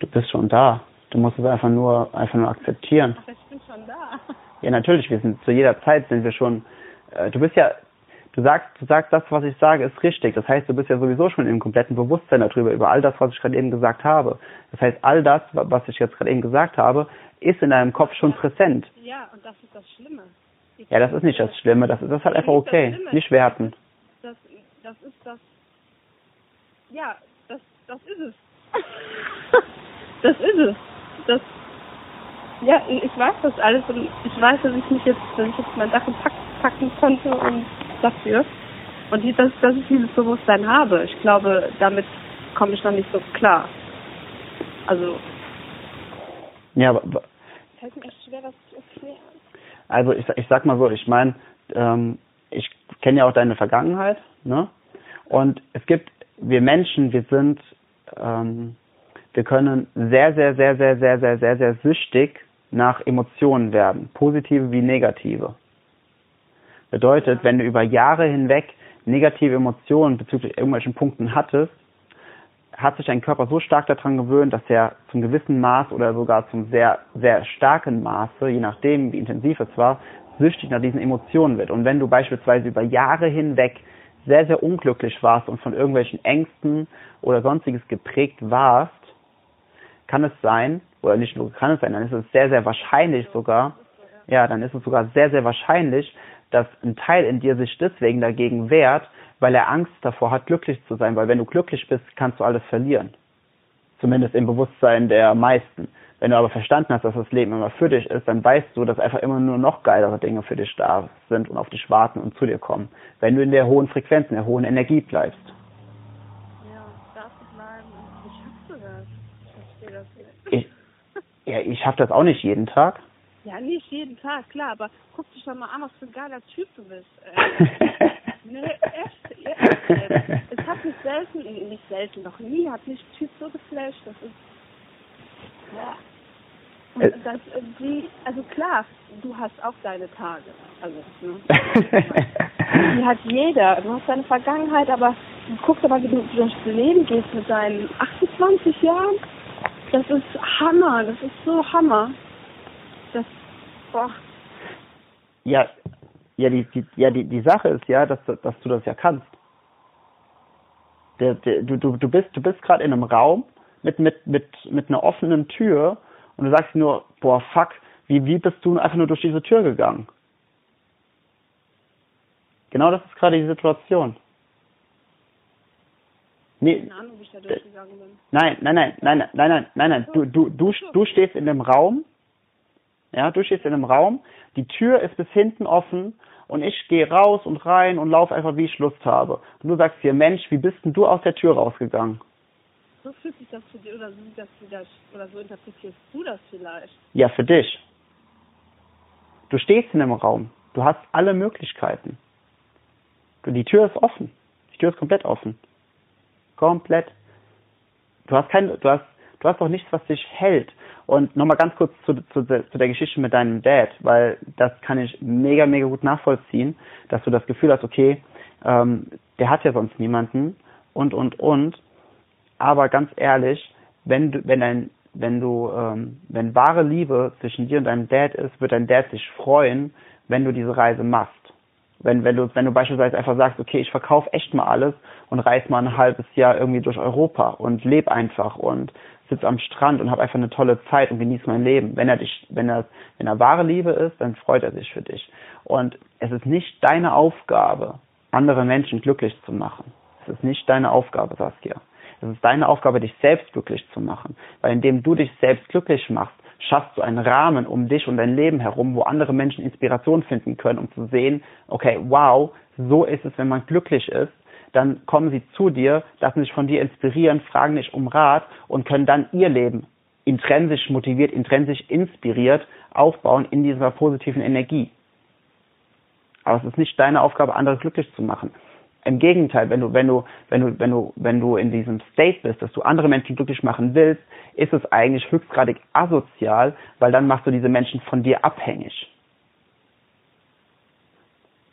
[SPEAKER 3] Du bist schon da. Du musst es einfach nur, einfach nur akzeptieren.
[SPEAKER 2] Ach, ich bin schon da.
[SPEAKER 3] Ja, natürlich, wir sind zu jeder Zeit sind wir schon, äh, du bist ja, du sagst, du sagst, das, was ich sage, ist richtig. Das heißt, du bist ja sowieso schon im kompletten Bewusstsein darüber, über all das, was ich gerade eben gesagt habe. Das heißt, all das, was ich jetzt gerade eben gesagt habe, ist in deinem Kopf schon präsent.
[SPEAKER 2] Ja, und das ist das Schlimme. Ich
[SPEAKER 3] Ja, das ist nicht das Schlimme, das ist, das ist halt einfach okay. Nicht werten.
[SPEAKER 2] Das, das ist das. Ja, das, das ist es. das ist es. Das. Ja, ich weiß das alles und ich weiß, dass ich mich jetzt, dass ich jetzt mein Dach und Pack packen konnte und dafür. Und dass, dass ich dieses Bewusstsein habe. Ich glaube, damit komme ich noch nicht so klar. Also,
[SPEAKER 3] Ja, aber,
[SPEAKER 2] fällt mir echt schwer, das zu erklären.
[SPEAKER 3] also ich, ich sag mal so, ich meine, ähm, ich kenne ja auch deine Vergangenheit, ne? Und es gibt, wir Menschen, wir sind, ähm, wir können sehr, sehr, sehr, sehr, sehr, sehr, sehr, sehr süchtig nach Emotionen werden, positive wie negative. Bedeutet, wenn du über Jahre hinweg negative Emotionen bezüglich irgendwelchen Punkten hattest, hat sich dein Körper so stark daran gewöhnt, dass er zum gewissen Maß oder sogar zum sehr, sehr starken Maße, je nachdem wie intensiv es war, süchtig nach diesen Emotionen wird. Und wenn du beispielsweise über Jahre hinweg sehr, sehr unglücklich warst und von irgendwelchen Ängsten oder sonstiges geprägt warst, kann es sein, oder nicht nur kann es sein, dann ist es sehr, sehr wahrscheinlich sogar, ja, dann ist es sogar sehr, sehr wahrscheinlich, dass ein Teil in dir sich deswegen dagegen wehrt, weil er Angst davor hat, glücklich zu sein. Weil wenn du glücklich bist, kannst du alles verlieren. Zumindest im Bewusstsein der meisten. Wenn du aber verstanden hast, dass das Leben immer für dich ist, dann weißt du, dass einfach immer nur noch geilere Dinge für dich da sind und auf dich warten und zu dir kommen. Wenn du in der hohen Frequenz, in der hohen Energie bleibst.
[SPEAKER 2] Ja, darf ich bleiben. Wie schaffst du das? Ich verstehe das nicht.
[SPEAKER 3] Ich, ja, ich schaffe das auch nicht jeden Tag.
[SPEAKER 2] Ja, nicht jeden Tag, klar, aber guck dich doch mal an, was für ein geiler Typ du bist. Äh, nee, echt, echt. Äh, es hat mich selten, äh, nicht selten, noch nie hat mich ein Typ so geflasht, das ist, ja. Und
[SPEAKER 3] Äh.
[SPEAKER 2] das, äh, die, also klar, du hast auch deine Tage, also, ne. Die hat jeder. Du hast deine Vergangenheit, aber du guckst aber, wie du durchs Leben gehst mit deinen 28 Jahren. Das ist Hammer. Das ist so Hammer. Das, boah.
[SPEAKER 3] Ja, ja, die, die, ja, die, die Sache ist ja, dass, du- dass du das ja kannst. Der, der, du, du, du bist, du bist gerade in einem Raum mit, mit, mit, mit einer offenen Tür und du sagst nur, boah, fuck, wie, wie bist du einfach nur durch diese Tür gegangen? Genau das ist gerade die Situation. Nee,
[SPEAKER 2] Keine Ahnung, wie ich da durchgegangen bin.
[SPEAKER 3] Nein, nein, nein, nein, nein, nein, nein, nein. Du, du, du, du stehst in dem Raum, ja, du stehst in einem Raum, die Tür ist bis hinten offen und ich gehe raus und rein und laufe einfach, wie ich Lust habe. Und du sagst dir, Mensch, wie bist denn du aus der Tür rausgegangen?
[SPEAKER 2] So fühlt sich das für dich, oder so, das vielleicht, oder so interpretierst du das vielleicht.
[SPEAKER 3] Ja, für dich. Du stehst in dem Raum. Du hast alle Möglichkeiten. Die Tür ist offen. Die Tür ist komplett offen. Komplett. Du hast kein, du hast, du hast auch nichts, was dich hält. Und nochmal ganz kurz zu, zu, zu der Geschichte mit deinem Dad, weil das kann ich mega, mega gut nachvollziehen, dass du das Gefühl hast, okay, ähm, der hat ja sonst niemanden und, und, und. Aber ganz ehrlich, wenn du, wenn dein, wenn du, ähm, wenn wahre Liebe zwischen dir und deinem Dad ist, wird dein Dad sich freuen, wenn du diese Reise machst. Wenn, wenn du, wenn du beispielsweise einfach sagst, okay, ich verkaufe echt mal alles und reise mal ein halbes Jahr irgendwie durch Europa und lebe einfach und sitze am Strand und habe einfach eine tolle Zeit und genieße mein Leben. Wenn er dich, wenn er, wenn er wahre Liebe ist, dann freut er sich für dich. Und es ist nicht deine Aufgabe, andere Menschen glücklich zu machen. Es ist nicht deine Aufgabe, Saskia. Es ist deine Aufgabe, dich selbst glücklich zu machen. Weil indem du dich selbst glücklich machst, schaffst du einen Rahmen um dich und dein Leben herum, wo andere Menschen Inspiration finden können, um zu sehen, okay, wow, so ist es, wenn man glücklich ist. Dann kommen sie zu dir, lassen sich von dir inspirieren, fragen dich um Rat und können dann ihr Leben intrinsisch motiviert, intrinsisch inspiriert aufbauen in dieser positiven Energie. Aber es ist nicht deine Aufgabe, andere glücklich zu machen. Im Gegenteil, wenn du, wenn du, wenn du, wenn du, wenn du in diesem State bist, dass du andere Menschen glücklich machen willst, ist es eigentlich höchstgradig asozial, weil dann machst du diese Menschen von dir abhängig.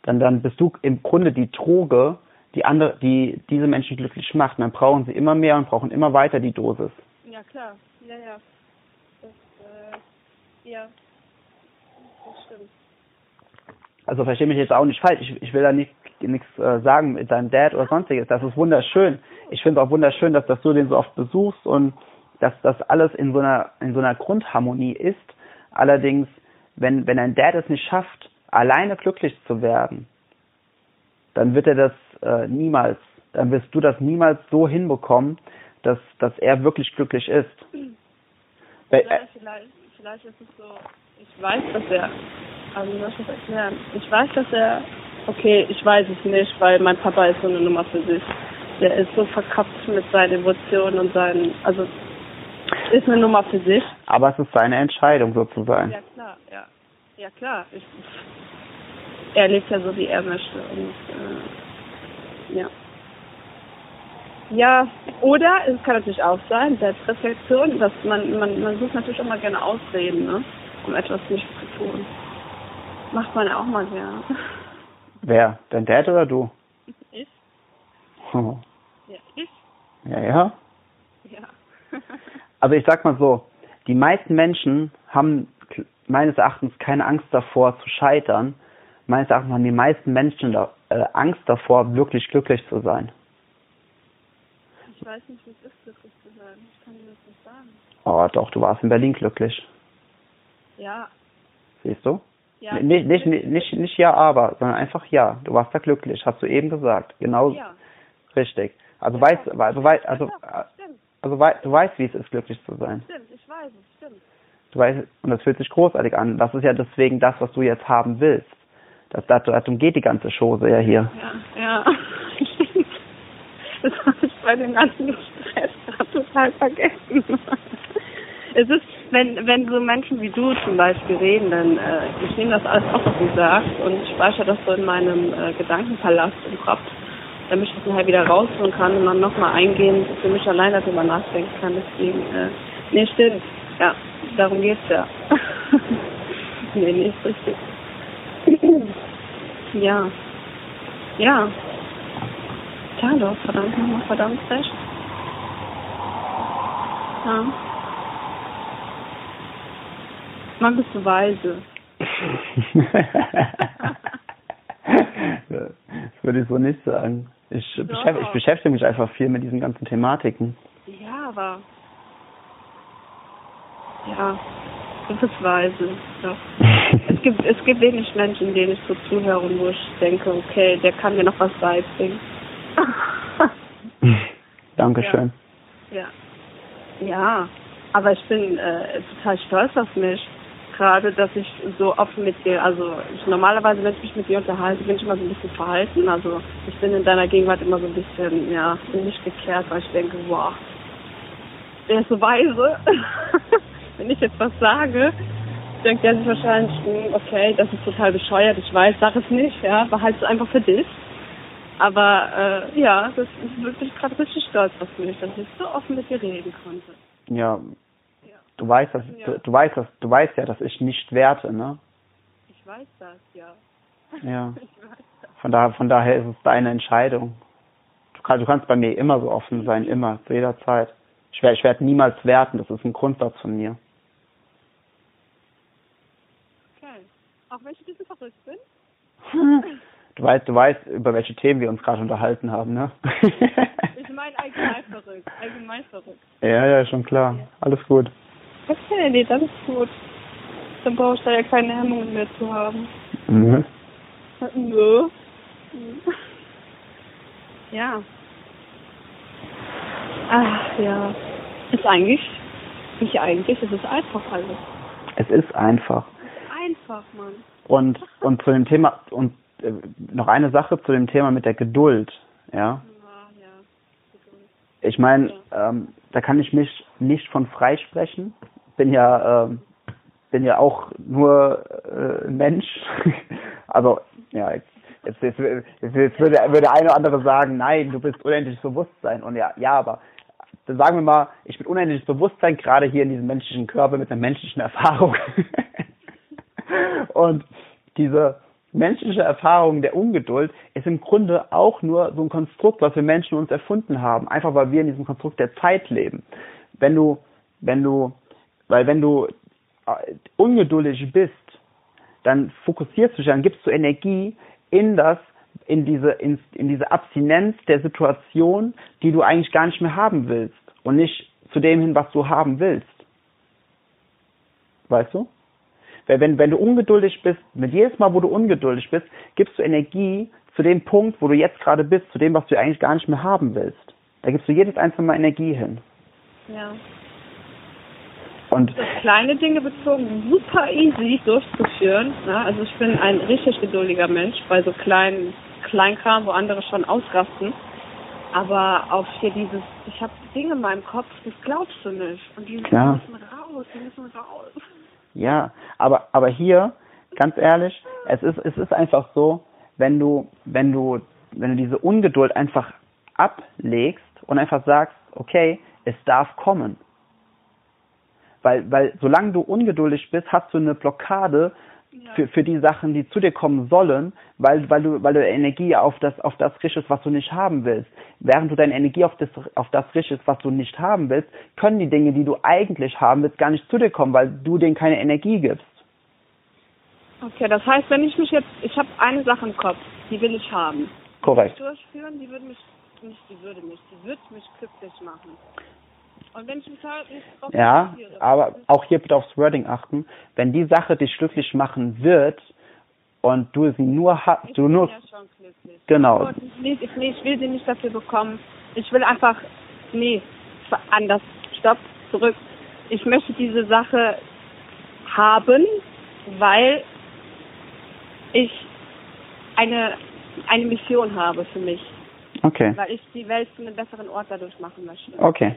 [SPEAKER 3] Dann, dann bist du im Grunde die Droge, die andere, die diese Menschen glücklich macht. Und dann brauchen sie immer mehr und brauchen immer weiter die Dosis.
[SPEAKER 2] Ja, klar. Ja, ja. Das, äh, ja. Das stimmt.
[SPEAKER 3] Also verstehe mich jetzt auch nicht falsch. Ich, ich will da nicht nichts äh, sagen mit deinem Dad oder sonstiges. Das ist wunderschön. Ich finde es auch wunderschön, dass, dass du den so oft besuchst und dass das alles in so einer in so einer Grundharmonie ist. Allerdings, wenn wenn ein Dad es nicht schafft, alleine glücklich zu werden, dann wird er das äh, niemals, dann wirst du das niemals so hinbekommen, dass dass er wirklich glücklich ist.
[SPEAKER 2] Vielleicht, vielleicht, vielleicht ist es so, ich weiß, dass er, also soll ich erklären? Ich weiß, dass er Okay, ich weiß es nicht, weil mein Papa ist so eine Nummer für sich. Der ist so verkappt mit seinen Emotionen und seinen, also ist eine Nummer für sich.
[SPEAKER 3] Aber es ist seine Entscheidung, so zu sein.
[SPEAKER 2] Ja klar, ja. Ja klar. Ich, er lebt ja so, wie er möchte. Und äh, ja. Ja, oder es kann natürlich auch sein, Selbstreflexion, dass man, man, man sucht natürlich auch mal gerne Ausreden, ne? um etwas nicht zu tun. Macht man auch mal gerne.
[SPEAKER 3] Wer? Dein Dad oder du?
[SPEAKER 2] Ich?
[SPEAKER 3] Oh.
[SPEAKER 2] Ja, ich?
[SPEAKER 3] Ja, ja.
[SPEAKER 2] Ja.
[SPEAKER 3] Also ich sag mal so, die meisten Menschen haben meines Erachtens keine Angst davor zu scheitern. Meines Erachtens haben die meisten Menschen da, äh, Angst davor, wirklich glücklich zu sein.
[SPEAKER 2] Ich weiß nicht, wie es ist, glücklich zu sein. Ich kann dir das nicht sagen.
[SPEAKER 3] Oh, doch, du warst in Berlin glücklich.
[SPEAKER 2] Ja.
[SPEAKER 3] Siehst du?
[SPEAKER 2] Ja.
[SPEAKER 3] Nicht, nicht, nicht, nicht ja, aber, sondern einfach ja. Du warst da glücklich, hast du eben gesagt. Genau
[SPEAKER 2] Ja.
[SPEAKER 3] richtig. Also
[SPEAKER 2] Ja.
[SPEAKER 3] weißt, also, weißt, also,
[SPEAKER 2] stimmt,
[SPEAKER 3] also wei- du weißt, wie es ist, glücklich zu sein.
[SPEAKER 2] stimmt, ich weiß es, stimmt.
[SPEAKER 3] Du weißt, und das fühlt sich großartig an. Das ist ja deswegen das, was du jetzt haben willst. Das, dazu, darum geht die ganze Chose ja hier.
[SPEAKER 2] Ja, ja. Das habe ich bei dem ganzen Stress gerade total vergessen. Es ist, wenn, wenn so Menschen wie du zum Beispiel reden, dann, äh, ich nehme das alles auf, was du sagst und speichere das so in meinem äh, Gedankenpalast im Kopf, damit ich das nachher wieder rausholen kann und dann nochmal eingehen, für mich allein darüber nachdenken kann. Deswegen, äh, nee, stimmt. Ja, darum geht's ja. nee, nee, ist richtig. ja. Ja. Ja, du hast verdammt nochmal verdammt recht. Ja. Man bist du weise.
[SPEAKER 3] das würde ich so nicht sagen. Ich,
[SPEAKER 2] Doch.
[SPEAKER 3] beschäftige, ich beschäftige mich einfach viel mit diesen ganzen Thematiken.
[SPEAKER 2] Ja, aber. Ja, du bist weise. Ja. Es gibt, es gibt wenig Menschen, denen ich so zuhöre, wo ich denke, okay, der kann mir noch was beibringen.
[SPEAKER 3] Dankeschön.
[SPEAKER 2] Ja. Ja, aber ich bin äh, total stolz auf mich. Gerade, dass ich so offen mit dir, also ich, normalerweise, wenn ich mich mit dir unterhalte, bin ich immer so ein bisschen verhalten. Also ich bin in deiner Gegenwart immer so ein bisschen, ja, in mich gekehrt, weil ich denke, wow, der ist so weise. wenn ich jetzt was sage, denkt er sich wahrscheinlich, hm, okay, das ist total bescheuert, ich weiß, sag es nicht, ja, behalte es einfach für dich. Aber äh, ja, das ist wirklich gerade richtig stolz auf mich, dass ich so offen mit dir reden konnte.
[SPEAKER 3] Ja,
[SPEAKER 2] Ja,
[SPEAKER 3] du weißt, dass,
[SPEAKER 2] Ja.
[SPEAKER 3] du, du weißt, dass, du weißt ja, dass ich nicht werte, ne?
[SPEAKER 2] ich weiß das, ja.
[SPEAKER 3] Ja.
[SPEAKER 2] Das.
[SPEAKER 3] Von daher, von daher ist es deine Entscheidung. Du, kann, du kannst bei mir immer so offen sein, immer, zu jeder Zeit. Ich werde ich werd niemals werten, das ist ein Grundsatz von mir.
[SPEAKER 2] Okay. Auch wenn ich ein bisschen verrückt bin?
[SPEAKER 3] Du, weißt, du weißt, über welche Themen wir uns gerade unterhalten haben, ne?
[SPEAKER 2] ich meine allgemein verrückt. Allgemein verrückt.
[SPEAKER 3] Ja, ja, schon klar. Alles gut.
[SPEAKER 2] Okay, nee, das ist gut. Dann brauche ich da ja keine Hemmungen mehr zu haben.
[SPEAKER 3] Mhm.
[SPEAKER 2] Nö. Ja. Ach ja. Ist eigentlich, nicht eigentlich, es ist einfach alles.
[SPEAKER 3] Es ist einfach.
[SPEAKER 2] Einfach, Mann.
[SPEAKER 3] Und, und zu dem Thema, und äh, noch eine Sache zu dem Thema mit der Geduld, ja. Ich meine, ähm, da kann ich mich nicht von freisprechen. Bin ja, ähm, bin ja auch nur äh, ein Mensch. also, ja, jetzt, jetzt, jetzt, jetzt, würde, würde der eine oder andere sagen, nein, du bist unendliches Bewusstsein. Und ja, ja, aber dann sagen wir mal, ich bin unendliches Bewusstsein, gerade hier in diesem menschlichen Körper mit einer menschlichen Erfahrung. Und diese menschliche Erfahrung der Ungeduld ist im Grunde auch nur so ein Konstrukt, was wir Menschen uns erfunden haben, einfach weil wir in diesem Konstrukt der Zeit leben. Wenn du, wenn du, weil wenn du äh, ungeduldig bist, dann fokussierst du dich, dann gibst du Energie in das, in diese, in, in diese Abstinenz der Situation, die du eigentlich gar nicht mehr haben willst und nicht zu dem hin, was du haben willst. Weißt du? Weil wenn, wenn du ungeduldig bist, mit jedes Mal, wo du ungeduldig bist, gibst du Energie zu dem Punkt, wo du jetzt gerade bist, zu dem, was du eigentlich gar nicht mehr haben willst. Da gibst du jedes einzelne Mal Energie hin.
[SPEAKER 2] Ja.
[SPEAKER 3] Und
[SPEAKER 2] Das kleine Dinge bezogen super easy durchzuführen. Ne? Also ich bin ein richtig geduldiger Mensch bei so kleinen Kleinkram, wo andere schon ausrasten. Aber auch hier dieses, ich habe Dinge in meinem Kopf, das glaubst du nicht. Und die
[SPEAKER 3] Klar.
[SPEAKER 2] müssen raus, die müssen raus.
[SPEAKER 3] Ja, aber aber hier, ganz ehrlich, es ist es ist einfach so, wenn du wenn du wenn du diese Ungeduld einfach ablegst und einfach sagst, okay, es darf kommen. Weil weil solange du ungeduldig bist, hast du eine Blockade. Für für die Sachen, die zu dir kommen sollen, weil weil du weil du Energie auf das auf das richtest, was du nicht haben willst. Während du deine Energie auf das auf das richtest, was du nicht haben willst, können die Dinge, die du eigentlich haben willst, gar nicht zu dir kommen, weil du denen keine Energie gibst.
[SPEAKER 2] Okay, das heißt, wenn ich mich jetzt, ich habe eine Sache im Kopf, die will ich haben.
[SPEAKER 3] Korrekt.
[SPEAKER 2] Durchführen, die würde mich, nicht die würde mich, die würde mich glücklich machen. Und wenn ich mich halt nicht drauf
[SPEAKER 3] Ja, aber auch hier bitte aufs Wording achten. Wenn die Sache dich glücklich machen wird und du sie nur hast,
[SPEAKER 2] ich
[SPEAKER 3] du
[SPEAKER 2] bin
[SPEAKER 3] nur
[SPEAKER 2] ja schon glücklich.
[SPEAKER 3] Genau.
[SPEAKER 2] Ich, nee, ich will sie nicht dafür bekommen. Ich will einfach, nee, anders, stopp, zurück. Ich möchte diese Sache haben, weil ich eine, eine Mission habe für mich.
[SPEAKER 3] okay,
[SPEAKER 2] Weil ich die Welt zu einem besseren Ort dadurch machen möchte.
[SPEAKER 3] okay.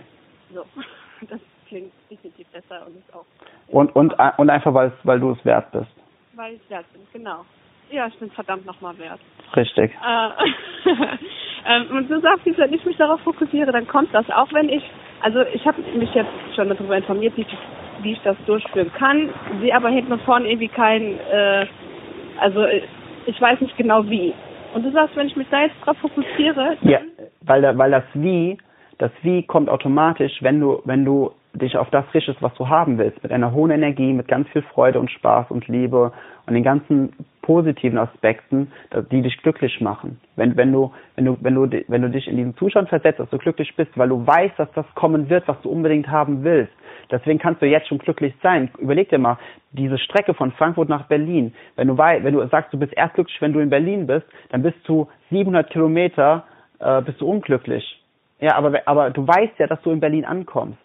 [SPEAKER 2] So. Das klingt definitiv besser und ist auch.
[SPEAKER 3] Und und und einfach weil es- weil du es wert bist.
[SPEAKER 2] Weil ich wert bin, genau. Ja, ich bin verdammt nochmal wert.
[SPEAKER 3] Richtig.
[SPEAKER 2] Äh, ähm, und du sagst, wenn ich mich darauf fokussiere, dann kommt das. Auch wenn ich, also ich habe mich jetzt schon darüber informiert, wie ich, wie ich das durchführen kann, sehe aber hinten und vorne irgendwie kein, äh, also äh, ich weiß nicht genau wie. Und du sagst, wenn ich mich da jetzt drauf fokussiere,
[SPEAKER 3] Ja, weil weil das Wie, das Wie kommt automatisch, wenn du wenn du dich auf das richtest, was du haben willst, mit einer hohen Energie, mit ganz viel Freude und Spaß und Liebe und den ganzen positiven Aspekten, die dich glücklich machen. Wenn wenn du wenn du wenn du wenn du dich in diesen Zustand versetzt, dass du glücklich bist, weil du weißt, dass das kommen wird, was du unbedingt haben willst. Deswegen kannst du jetzt schon glücklich sein. Überleg dir mal, diese Strecke von Frankfurt nach Berlin. Wenn du wenn du sagst, du bist erst glücklich, wenn du in Berlin bist, dann bist du 700 Kilometer äh, bist du unglücklich. Ja, aber aber du weißt ja, dass du in Berlin ankommst.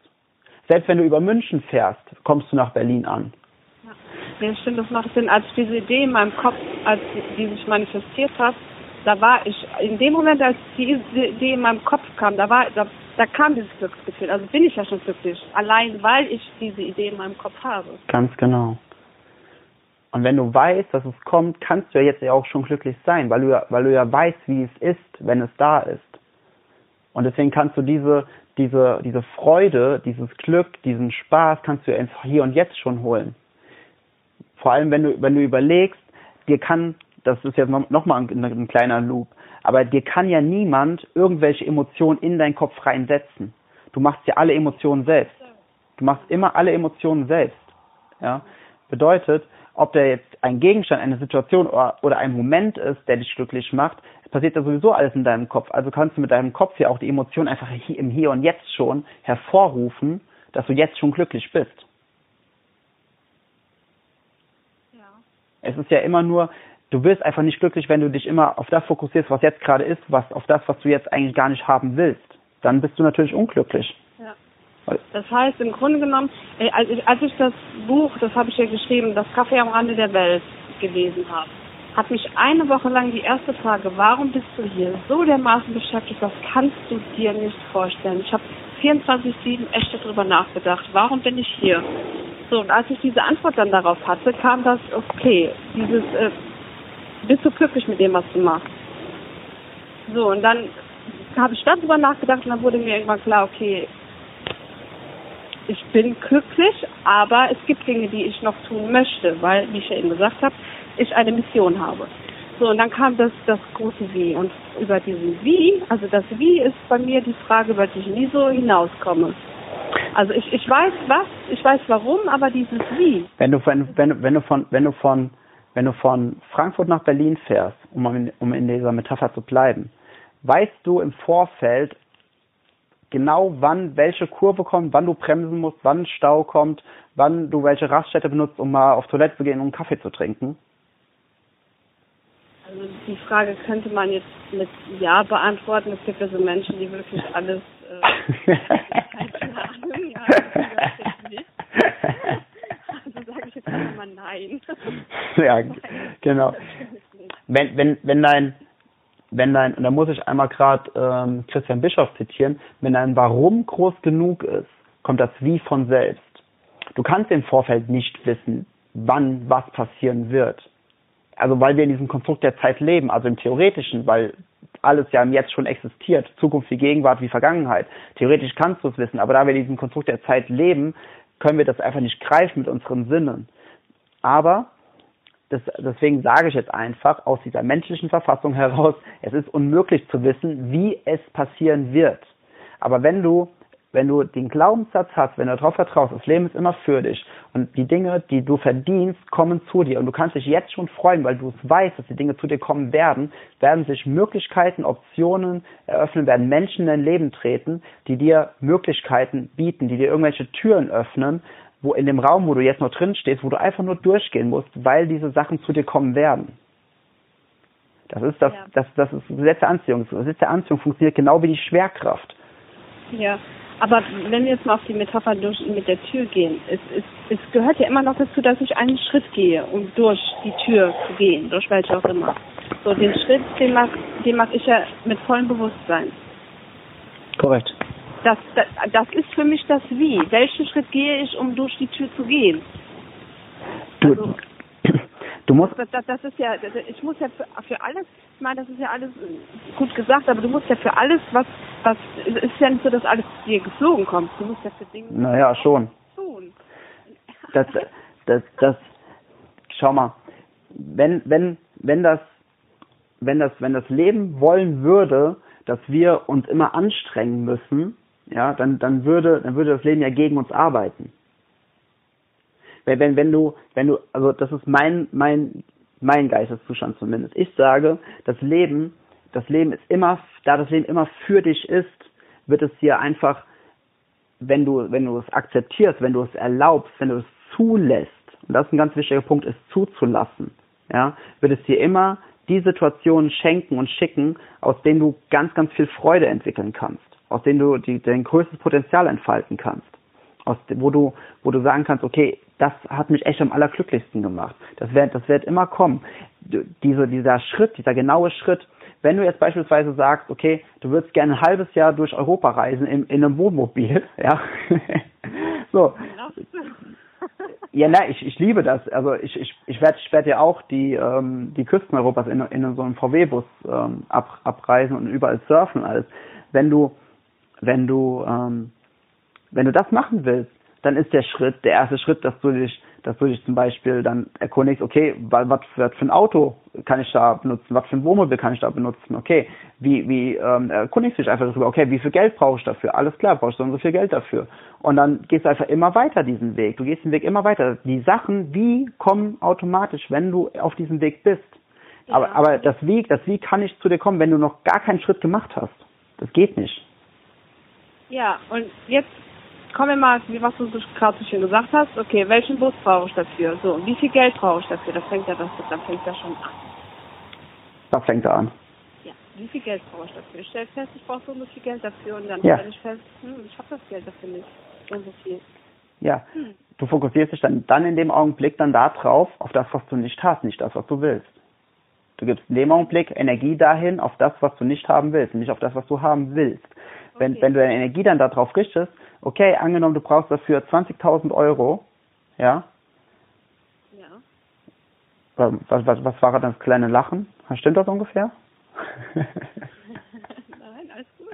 [SPEAKER 3] Selbst wenn du über München fährst, kommst du nach Berlin an.
[SPEAKER 2] Ja, stimmt, das macht Sinn. Als diese Idee in meinem Kopf, als die, sich manifestiert hat, da war ich, in dem Moment, als diese Idee in meinem Kopf kam, da war, da, da kam dieses Glücksgefühl. Also bin ich ja schon glücklich. Allein, weil ich diese Idee in meinem Kopf habe.
[SPEAKER 3] Ganz genau. Und wenn du weißt, dass es kommt, kannst du ja jetzt ja auch schon glücklich sein, weil du ja, weil du ja weißt, wie es ist, wenn es da ist. Und deswegen kannst du diese, diese, diese Freude, dieses Glück, diesen Spaß kannst du ins Hier und Jetzt schon holen. Vor allem, wenn du, wenn du überlegst, dir kann, das ist jetzt noch, noch mal ein, ein kleiner Loop, aber dir kann ja niemand irgendwelche Emotionen in deinen Kopf reinsetzen. Du machst ja alle Emotionen selbst. Du machst immer alle Emotionen selbst. Ja? Bedeutet, ob der jetzt ein Gegenstand, eine Situation oder, oder ein Moment ist, der dich glücklich macht, es passiert ja sowieso alles in deinem Kopf. Also kannst du mit deinem Kopf ja auch die Emotion einfach im Hier und Jetzt schon hervorrufen, dass du jetzt schon glücklich bist. Ja. Es ist ja immer nur, du wirst einfach nicht glücklich, wenn du dich immer auf das fokussierst, was jetzt gerade ist, was auf das, was du jetzt eigentlich gar nicht haben willst. Dann bist du natürlich unglücklich.
[SPEAKER 2] Das heißt, im Grunde genommen, als ich, als ich das Buch, das habe ich ja geschrieben, das Kaffee am Rande der Welt gelesen habe, hat mich eine Woche lang die erste Frage, warum bist du hier, so dermaßen beschäftigt, das kannst du dir nicht vorstellen. Ich habe 24-7 echt darüber nachgedacht, warum bin ich hier? So, und als ich diese Antwort dann darauf hatte, kam das, okay, dieses, äh, bist du glücklich mit dem, was du machst? So, und dann habe ich darüber nachgedacht und dann wurde mir irgendwann klar, okay, ich bin glücklich, aber es gibt Dinge, die ich noch tun möchte, weil, wie ich ja eben gesagt habe, ich eine Mission habe. So, und dann kam das, das große Wie. Und über diesen Wie, also das Wie ist bei mir die Frage, über die ich nie so hinauskomme. Also ich, ich weiß was, ich weiß warum, aber dieses Wie.
[SPEAKER 3] Wenn du, wenn, wenn, wenn du von, wenn du von, wenn du von Frankfurt nach Berlin fährst, um in, um in dieser Metapher zu bleiben, weißt du im Vorfeld, genau wann welche Kurve kommt, wann du bremsen musst, wann Stau kommt, wann du welche Raststätte benutzt, um mal auf Toilette zu gehen und einen Kaffee zu trinken?
[SPEAKER 2] Also die Frage könnte man jetzt mit Ja beantworten. Es gibt ja so Menschen, die wirklich alles äh, keine Ahnung, ja, das nicht. Also sage ich jetzt einfach mal nein.
[SPEAKER 3] Ja, genau. Wenn, wenn, wenn dein wenn dein, und da muss ich einmal gerade ähm, Christian Bischof zitieren, wenn dein Warum groß genug ist, kommt das Wie von selbst. Du kannst im Vorfeld nicht wissen, wann was passieren wird. Also weil wir in diesem Konstrukt der Zeit leben, also im Theoretischen, weil alles ja im Jetzt schon existiert, Zukunft wie Gegenwart wie Vergangenheit. Theoretisch kannst du es wissen, aber da wir in diesem Konstrukt der Zeit leben, können wir das einfach nicht greifen mit unseren Sinnen. Aber das, deswegen sage ich jetzt einfach aus dieser menschlichen Verfassung heraus, es ist unmöglich zu wissen, wie es passieren wird. Aber wenn du, wenn du den Glaubenssatz hast, wenn du darauf vertraust, das Leben ist immer für dich und die Dinge, die du verdienst, kommen zu dir und du kannst dich jetzt schon freuen, weil du es weißt, dass die Dinge zu dir kommen werden, werden sich Möglichkeiten, Optionen eröffnen, werden Menschen in dein Leben treten, die dir Möglichkeiten bieten, die dir irgendwelche Türen öffnen, wo in dem Raum, wo du jetzt noch drin stehst, wo du einfach nur durchgehen musst, weil diese Sachen zu dir kommen werden. Das ist das, ja. das, das ist Gesetz der Anziehung. Das Gesetz der Anziehung funktioniert genau wie die Schwerkraft.
[SPEAKER 2] Ja, aber wenn wir jetzt mal auf die Metapher durch, mit der Tür gehen, es, es, es gehört ja immer noch dazu, dass ich einen Schritt gehe, um durch die Tür zu gehen, durch welche auch immer. So, den Schritt, den mache den mach ich ja mit vollem Bewusstsein.
[SPEAKER 3] Korrekt.
[SPEAKER 2] Das, das, das ist für mich das Wie. Welchen Schritt gehe ich, um durch die Tür zu gehen?
[SPEAKER 3] Du, also, du musst.
[SPEAKER 2] Das, das, das, ist ja, ich muss ja für, für alles, ich meine, das ist ja alles gut gesagt, aber du musst ja für alles, was, was, es ist ja nicht so, dass alles dir geflogen kommt. Du musst ja für Dinge.
[SPEAKER 3] Naja, schon. Tun. Das, das, das, schau mal, wenn, wenn, wenn das, wenn das, wenn das Leben wollen würde, dass wir uns immer anstrengen müssen, ja, dann, dann würde, dann würde das Leben ja gegen uns arbeiten. Wenn, wenn, wenn du, wenn du, also das ist mein, mein, mein Geisteszustand zumindest. Ich sage, das Leben, das Leben ist immer, da das Leben immer für dich ist, wird es dir einfach, wenn du, wenn du es akzeptierst, wenn du es erlaubst, wenn du es zulässt, und das ist ein ganz wichtiger Punkt, es zuzulassen, ja, wird es dir immer die Situationen schenken und schicken, aus denen du ganz, ganz viel Freude entwickeln kannst aus denen du die, dein größtes Potenzial entfalten kannst. Aus, wo du, wo du sagen kannst, okay, das hat mich echt am allerglücklichsten gemacht. Das wird, das wird immer kommen. Diese, dieser Schritt, dieser genaue Schritt, wenn du jetzt beispielsweise sagst, okay, du würdest gerne ein halbes Jahr durch Europa reisen in, in einem Wohnmobil, ja, so. Ja, na, ich, ich liebe das. Also ich, ich, ich werde ich werd ja auch die, ähm, die Küsten Europas in, in so einem VW-Bus ähm, ab, abreisen und überall surfen und alles. Wenn du, wenn du, ähm, wenn du das machen willst, dann ist der Schritt, der erste Schritt, dass du dich, dass du dich zum Beispiel dann erkundigst, okay, was, was für ein Auto kann ich da benutzen, was für ein Wohnmobil kann ich da benutzen, okay, wie, wie ähm, erkundigst du dich einfach darüber, okay, wie viel Geld brauche ich dafür, alles klar, brauchst du so viel Geld dafür. Und dann gehst du einfach immer weiter diesen Weg, du gehst den Weg immer weiter. Die Sachen, wie kommen automatisch, wenn du auf diesem Weg bist. Ja. Aber, aber das Wie, das Wie kann nicht zu dir kommen, wenn du noch gar keinen Schritt gemacht hast. Das geht nicht.
[SPEAKER 2] Ja, und jetzt kommen wir mal, wie was du gerade so schön gesagt hast, okay, welchen Bus brauche ich dafür? So, wie viel Geld brauche ich dafür? Das fängt ja das, dann fängt ja schon an.
[SPEAKER 3] Das fängt er an.
[SPEAKER 2] Ja, wie viel Geld brauche ich dafür? Ich stelle fest, ich brauche so und so viel Geld dafür und dann
[SPEAKER 3] ja.
[SPEAKER 2] stelle ich fest, hm, ich habe das Geld dafür nicht. Und so viel.
[SPEAKER 3] Ja, hm. du fokussierst dich dann, dann in dem Augenblick dann da drauf, auf das, was du nicht hast, nicht das, was du willst. Du gibst in dem Augenblick Energie dahin, auf das, was du nicht haben willst, nicht auf das, was du haben willst. Wenn, okay. wenn du deine Energie dann darauf richtest, okay, angenommen, du brauchst dafür 20.000 Euro, ja?
[SPEAKER 2] Ja.
[SPEAKER 3] Was, was, was war das kleine Lachen? Stimmt das ungefähr?
[SPEAKER 2] Nein, alles gut.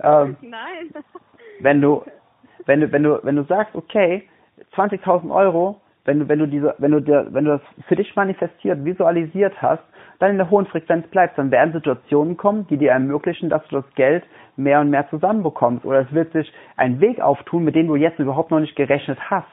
[SPEAKER 2] Ja. ähm, Nein.
[SPEAKER 3] Wenn du, wenn du, wenn du, wenn du sagst, okay, 20.000 Euro, wenn du, wenn du diese, wenn du dir, wenn du das für dich manifestiert, visualisiert hast, dann in der hohen Frequenz bleibst, dann werden Situationen kommen, die dir ermöglichen, dass du das Geld mehr und mehr zusammenbekommst. Oder es wird sich ein Weg auftun, mit dem du jetzt überhaupt noch nicht gerechnet hast,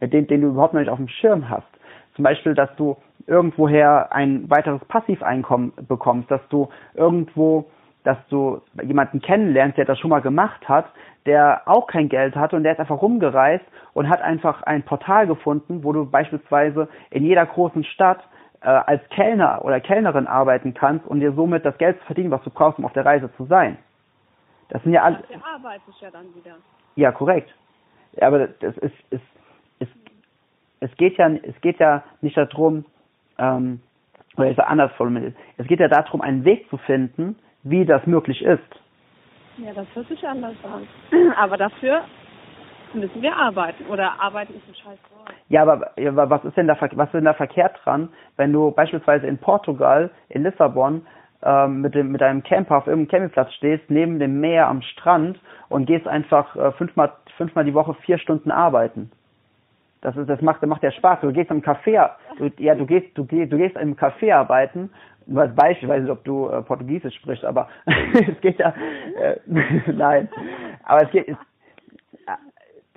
[SPEAKER 3] mit dem, den du überhaupt noch nicht auf dem Schirm hast. Zum Beispiel, dass du irgendwoher ein weiteres Passiveinkommen bekommst, dass du irgendwo, dass du jemanden kennenlernst, der das schon mal gemacht hat, der auch kein Geld hatte und der ist einfach rumgereist und hat einfach ein Portal gefunden, wo du beispielsweise in jeder großen Stadt äh, als Kellner oder Kellnerin arbeiten kannst und dir somit das Geld zu verdienen, was du brauchst, um auf der Reise zu sein. Das sind ja alles.
[SPEAKER 2] Ja dann wieder.
[SPEAKER 3] Ja, korrekt. Aber das ist, ist, ist, es geht ja, es geht ja nicht darum, ähm, oder ist anders formuliert. Es geht ja darum, einen Weg zu finden, wie das möglich ist.
[SPEAKER 2] Ja, das hört sich anders an. Aber dafür müssen wir arbeiten. Oder arbeiten ist ein scheiß Wort.
[SPEAKER 3] Ja, aber, ja, aber was ist denn da was ist denn da verkehrt dran, wenn du beispielsweise in Portugal, in Lissabon, ähm, mit dem mit deinem Camper auf irgendeinem Campingplatz stehst, neben dem Meer am Strand und gehst einfach äh, fünfmal fünfmal die Woche vier Stunden arbeiten. Das ist das macht macht ja Spaß. Du gehst im Café, du, ja du gehst du gehst du gehst im Café arbeiten. Nur als Beispiel, ich weiß nicht, ob du äh, Portugiesisch sprichst, aber es geht ja äh, nein, aber es geht es,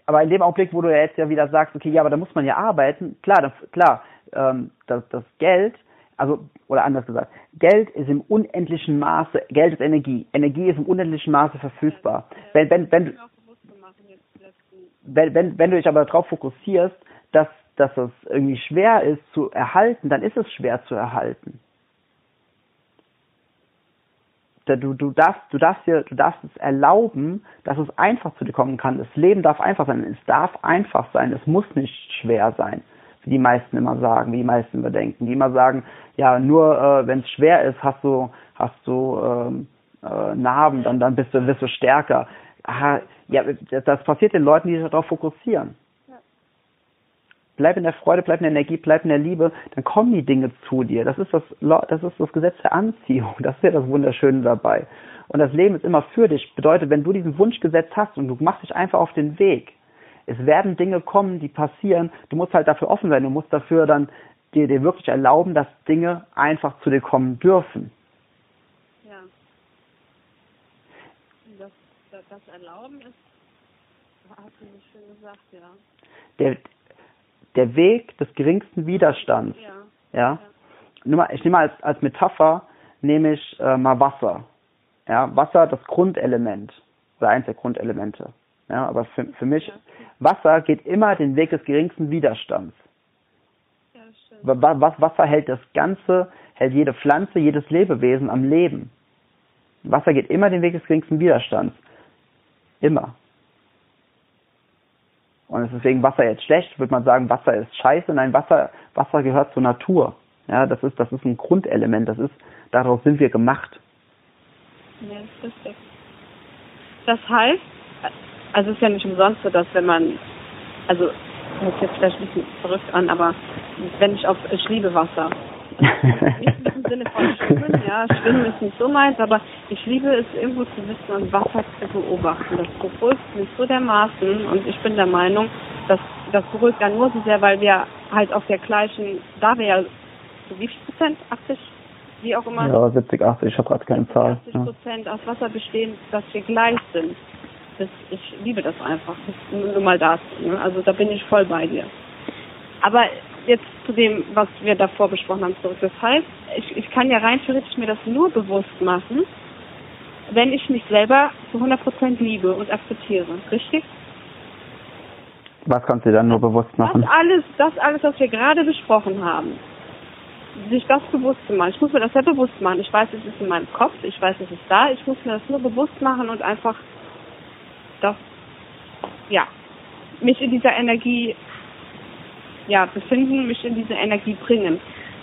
[SPEAKER 3] aber in dem Augenblick, wo du ja jetzt ja wieder sagst, okay, ja, aber da muss man ja arbeiten, klar, das, klar, ähm, das, das Geld, also, oder anders gesagt, Geld ist im unendlichen Maße, Geld ist Energie, Energie ist im unendlichen Maße verfügbar. Wenn, wenn, wenn, wenn, wenn, wenn du dich aber darauf fokussierst, dass, dass es irgendwie schwer ist zu erhalten, dann ist es schwer zu erhalten. Du, du darfst, du darfst dir, du darfst es erlauben, dass es einfach zu dir kommen kann. Das Leben darf einfach sein. Es darf einfach sein. Es muss nicht schwer sein. Wie die meisten immer sagen, wie die meisten überdenken. Die immer sagen, ja, nur äh, wenn es schwer ist, hast du, hast du ähm, äh, Narben, dann, dann bist du, bist du stärker. Aha, ja, das passiert den Leuten, die sich darauf fokussieren bleib in der Freude, bleib in der Energie, bleib in der Liebe, dann kommen die Dinge zu dir. Das ist das, das ist das Gesetz der Anziehung. Das ist ja das Wunderschöne dabei. Und das Leben ist immer für dich. Bedeutet, wenn du diesen Wunsch gesetzt hast und du machst dich einfach auf den Weg, es werden Dinge kommen, die passieren. Du musst halt dafür offen sein. Du musst dafür dann dir, dir wirklich erlauben, dass Dinge einfach zu dir kommen dürfen.
[SPEAKER 2] Ja. Das, das, das Erlauben ist, hast du nicht schön gesagt, ja.
[SPEAKER 3] Der, der Weg des geringsten Widerstands. Ja. ja? ja. Ich nehme mal als, als Metapher, nehme ich äh, mal Wasser. Ja, Wasser, das Grundelement oder eins der Grundelemente. Ja, aber für, für mich, ja. Wasser geht immer den Weg des geringsten Widerstands. Ja, was, Wasser hält das Ganze, hält jede Pflanze, jedes Lebewesen am Leben. Wasser geht immer den Weg des geringsten Widerstands. Immer. Und ist deswegen Wasser jetzt schlecht, würde man sagen, Wasser ist scheiße. Nein, Wasser, Wasser gehört zur Natur. Ja, das ist, das ist ein Grundelement. Das ist, daraus sind wir gemacht.
[SPEAKER 2] Ja, das ist richtig. Das heißt, also es ist ja nicht umsonst so, dass wenn man, also, das hört jetzt vielleicht ein bisschen verrückt an, aber wenn ich auf, ich liebe Wasser. Sinne von Schwimmen, ja, Schwimmen ist nicht so meins, aber ich liebe es irgendwo zu wissen und Wasser zu beobachten. Das beruhigt mich so dermaßen und ich bin der Meinung, dass das beruhigt dann nur so sehr, weil wir halt auf der gleichen, da wir ja so wie viel Prozent, 80, wie auch immer.
[SPEAKER 3] Ja, 70, 80, ich habe gerade keine Zahl.
[SPEAKER 2] 80 Prozent ja. aus Wasser bestehen, dass wir gleich sind. Das, ich liebe das einfach, das nur mal dazu. Ne? Also da bin ich voll bei dir. Aber jetzt zu dem, was wir davor besprochen haben, zurück. Das heißt, ich, ich kann ja rein theoretisch mir das nur bewusst machen, wenn ich mich selber zu 100% liebe und akzeptiere. Richtig?
[SPEAKER 3] Was kannst du dann nur bewusst machen?
[SPEAKER 2] Das alles, das alles, was wir gerade besprochen haben. Sich das bewusst zu machen. Ich muss mir das ja bewusst machen. Ich weiß, es ist in meinem Kopf. Ich weiß, es ist da. Ich muss mir das nur bewusst machen und einfach das, ja, mich in dieser Energie, ja, befinden, mich in diese Energie bringen.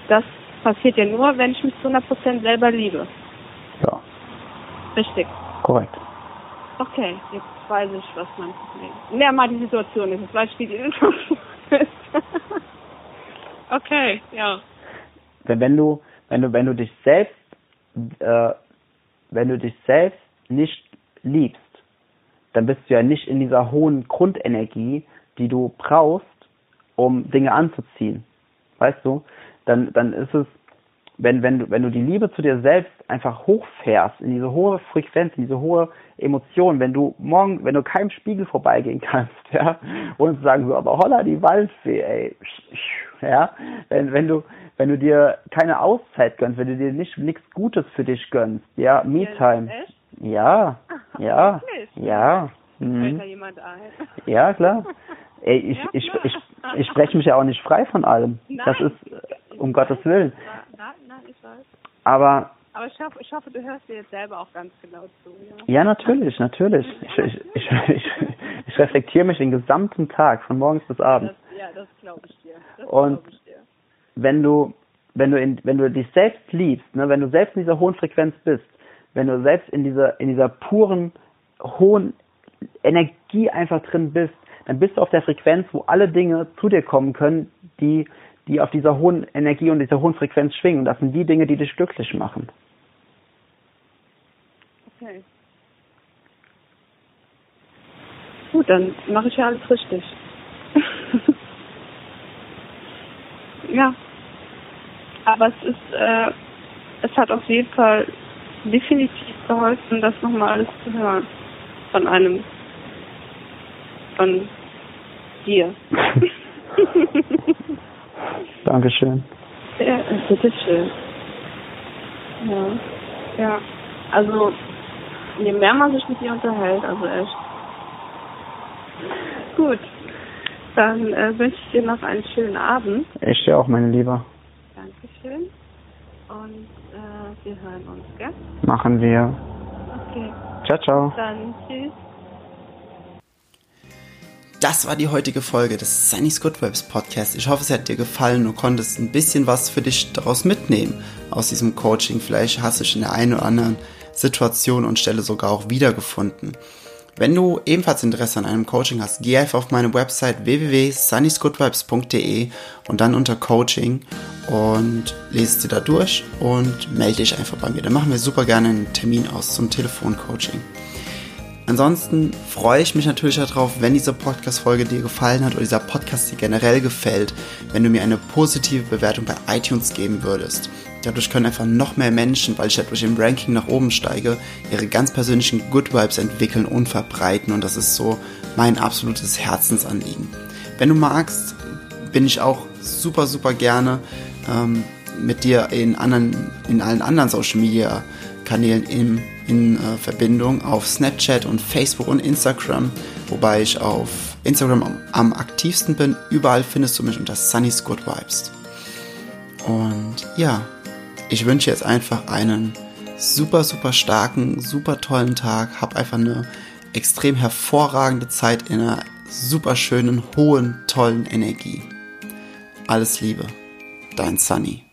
[SPEAKER 2] Das passiert ja nur, wenn ich mich zu 100% selber liebe.
[SPEAKER 3] Ja.
[SPEAKER 2] Richtig.
[SPEAKER 3] Korrekt.
[SPEAKER 2] Okay, jetzt weiß ich, was mein Problem ist. Mal die Situation ist. Jetzt weiß ich, wie die Situation ist. okay, ja.
[SPEAKER 3] Wenn du, wenn du, wenn du dich selbst, äh, wenn du dich selbst nicht liebst, dann bist du ja nicht in dieser hohen Grundenergie, die du brauchst, um Dinge anzuziehen. Weißt du? Dann, dann ist es, wenn, wenn du, wenn du die Liebe zu dir selbst einfach hochfährst, in diese hohe Frequenz, in diese hohe Emotion, wenn du morgen, wenn du keinem Spiegel vorbeigehen kannst, ja, und sagen so, aber holla, die Waldfee, ey, ja, wenn, wenn du, wenn du dir keine Auszeit gönnst, wenn du dir nicht nichts Gutes für dich gönnst, ja, Me-Time. Ja, ja, ja.
[SPEAKER 2] Mhm. jemand ein.
[SPEAKER 3] Ja, klar. Ey, ich, ja, ich, ich, ich spreche mich ja auch nicht frei von allem. Nein, das ist, um Gottes Willen.
[SPEAKER 2] Nein, nein, ich weiß.
[SPEAKER 3] Aber
[SPEAKER 2] aber ich hoffe, ich hoffe, du hörst dir jetzt selber auch ganz genau zu.
[SPEAKER 3] Ja, ja natürlich, natürlich. Ich, ich, ich, ich, ich reflektiere mich den gesamten Tag, von morgens bis abends.
[SPEAKER 2] Das, ja, das glaube ich dir. Das
[SPEAKER 3] Und
[SPEAKER 2] ich dir.
[SPEAKER 3] wenn du, wenn du in, wenn du dich selbst liebst, ne, wenn du selbst in dieser hohen Frequenz bist, wenn du selbst in dieser, in dieser puren, hohen Energie einfach drin bist, dann bist du auf der Frequenz, wo alle Dinge zu dir kommen können, die, die auf dieser hohen Energie und dieser hohen Frequenz schwingen. Und das sind die Dinge, die dich glücklich machen.
[SPEAKER 2] Okay. Gut, dann mache ich ja alles richtig. ja. Aber es ist, äh, es hat auf jeden Fall definitiv geholfen, das nochmal alles zu hören. Von einem, von dir.
[SPEAKER 3] Dankeschön.
[SPEAKER 2] Ja, bitteschön. Ja, ja. Also, je mehr man sich mit dir unterhält, also echt. Gut. Dann äh, wünsche ich dir noch einen schönen Abend.
[SPEAKER 3] Ich dir auch, meine Liebe.
[SPEAKER 2] Dankeschön. Und äh, wir hören uns, gell?
[SPEAKER 3] Machen wir.
[SPEAKER 2] Okay.
[SPEAKER 3] Ciao, ciao.
[SPEAKER 2] Dann tschüss.
[SPEAKER 1] Das war die heutige Folge des Sunny's Good Webs Podcast. Ich hoffe, es hat dir gefallen und konntest ein bisschen was für dich daraus mitnehmen aus diesem Coaching. Vielleicht hast du dich in der einen oder anderen Situation und Stelle sogar auch wiedergefunden. Wenn du ebenfalls Interesse an einem Coaching hast, geh einfach auf meine Website www.sunnysgoodvibes.de und dann unter Coaching und lese dir da durch und melde dich einfach bei mir. Dann machen wir super gerne einen Termin aus zum Telefoncoaching. Ansonsten freue ich mich natürlich darauf, wenn diese Podcast-Folge dir gefallen hat oder dieser Podcast dir generell gefällt, wenn du mir eine positive Bewertung bei iTunes geben würdest. Dadurch können einfach noch mehr Menschen, weil ich dadurch im Ranking nach oben steige, ihre ganz persönlichen Good Vibes entwickeln und verbreiten. Und das ist so mein absolutes Herzensanliegen. Wenn du magst, bin ich auch super, super gerne ähm, mit dir in, anderen, in allen anderen Social Media Kanälen in, in äh, Verbindung auf Snapchat und Facebook und Instagram, wobei ich auf Instagram am, am aktivsten bin. Überall findest du mich unter Sunny's Good Vibes. Und ja, ich wünsche jetzt einfach einen super, super starken, super tollen Tag. Hab einfach eine extrem hervorragende Zeit in einer super schönen, hohen, tollen Energie. Alles Liebe, dein Sunny.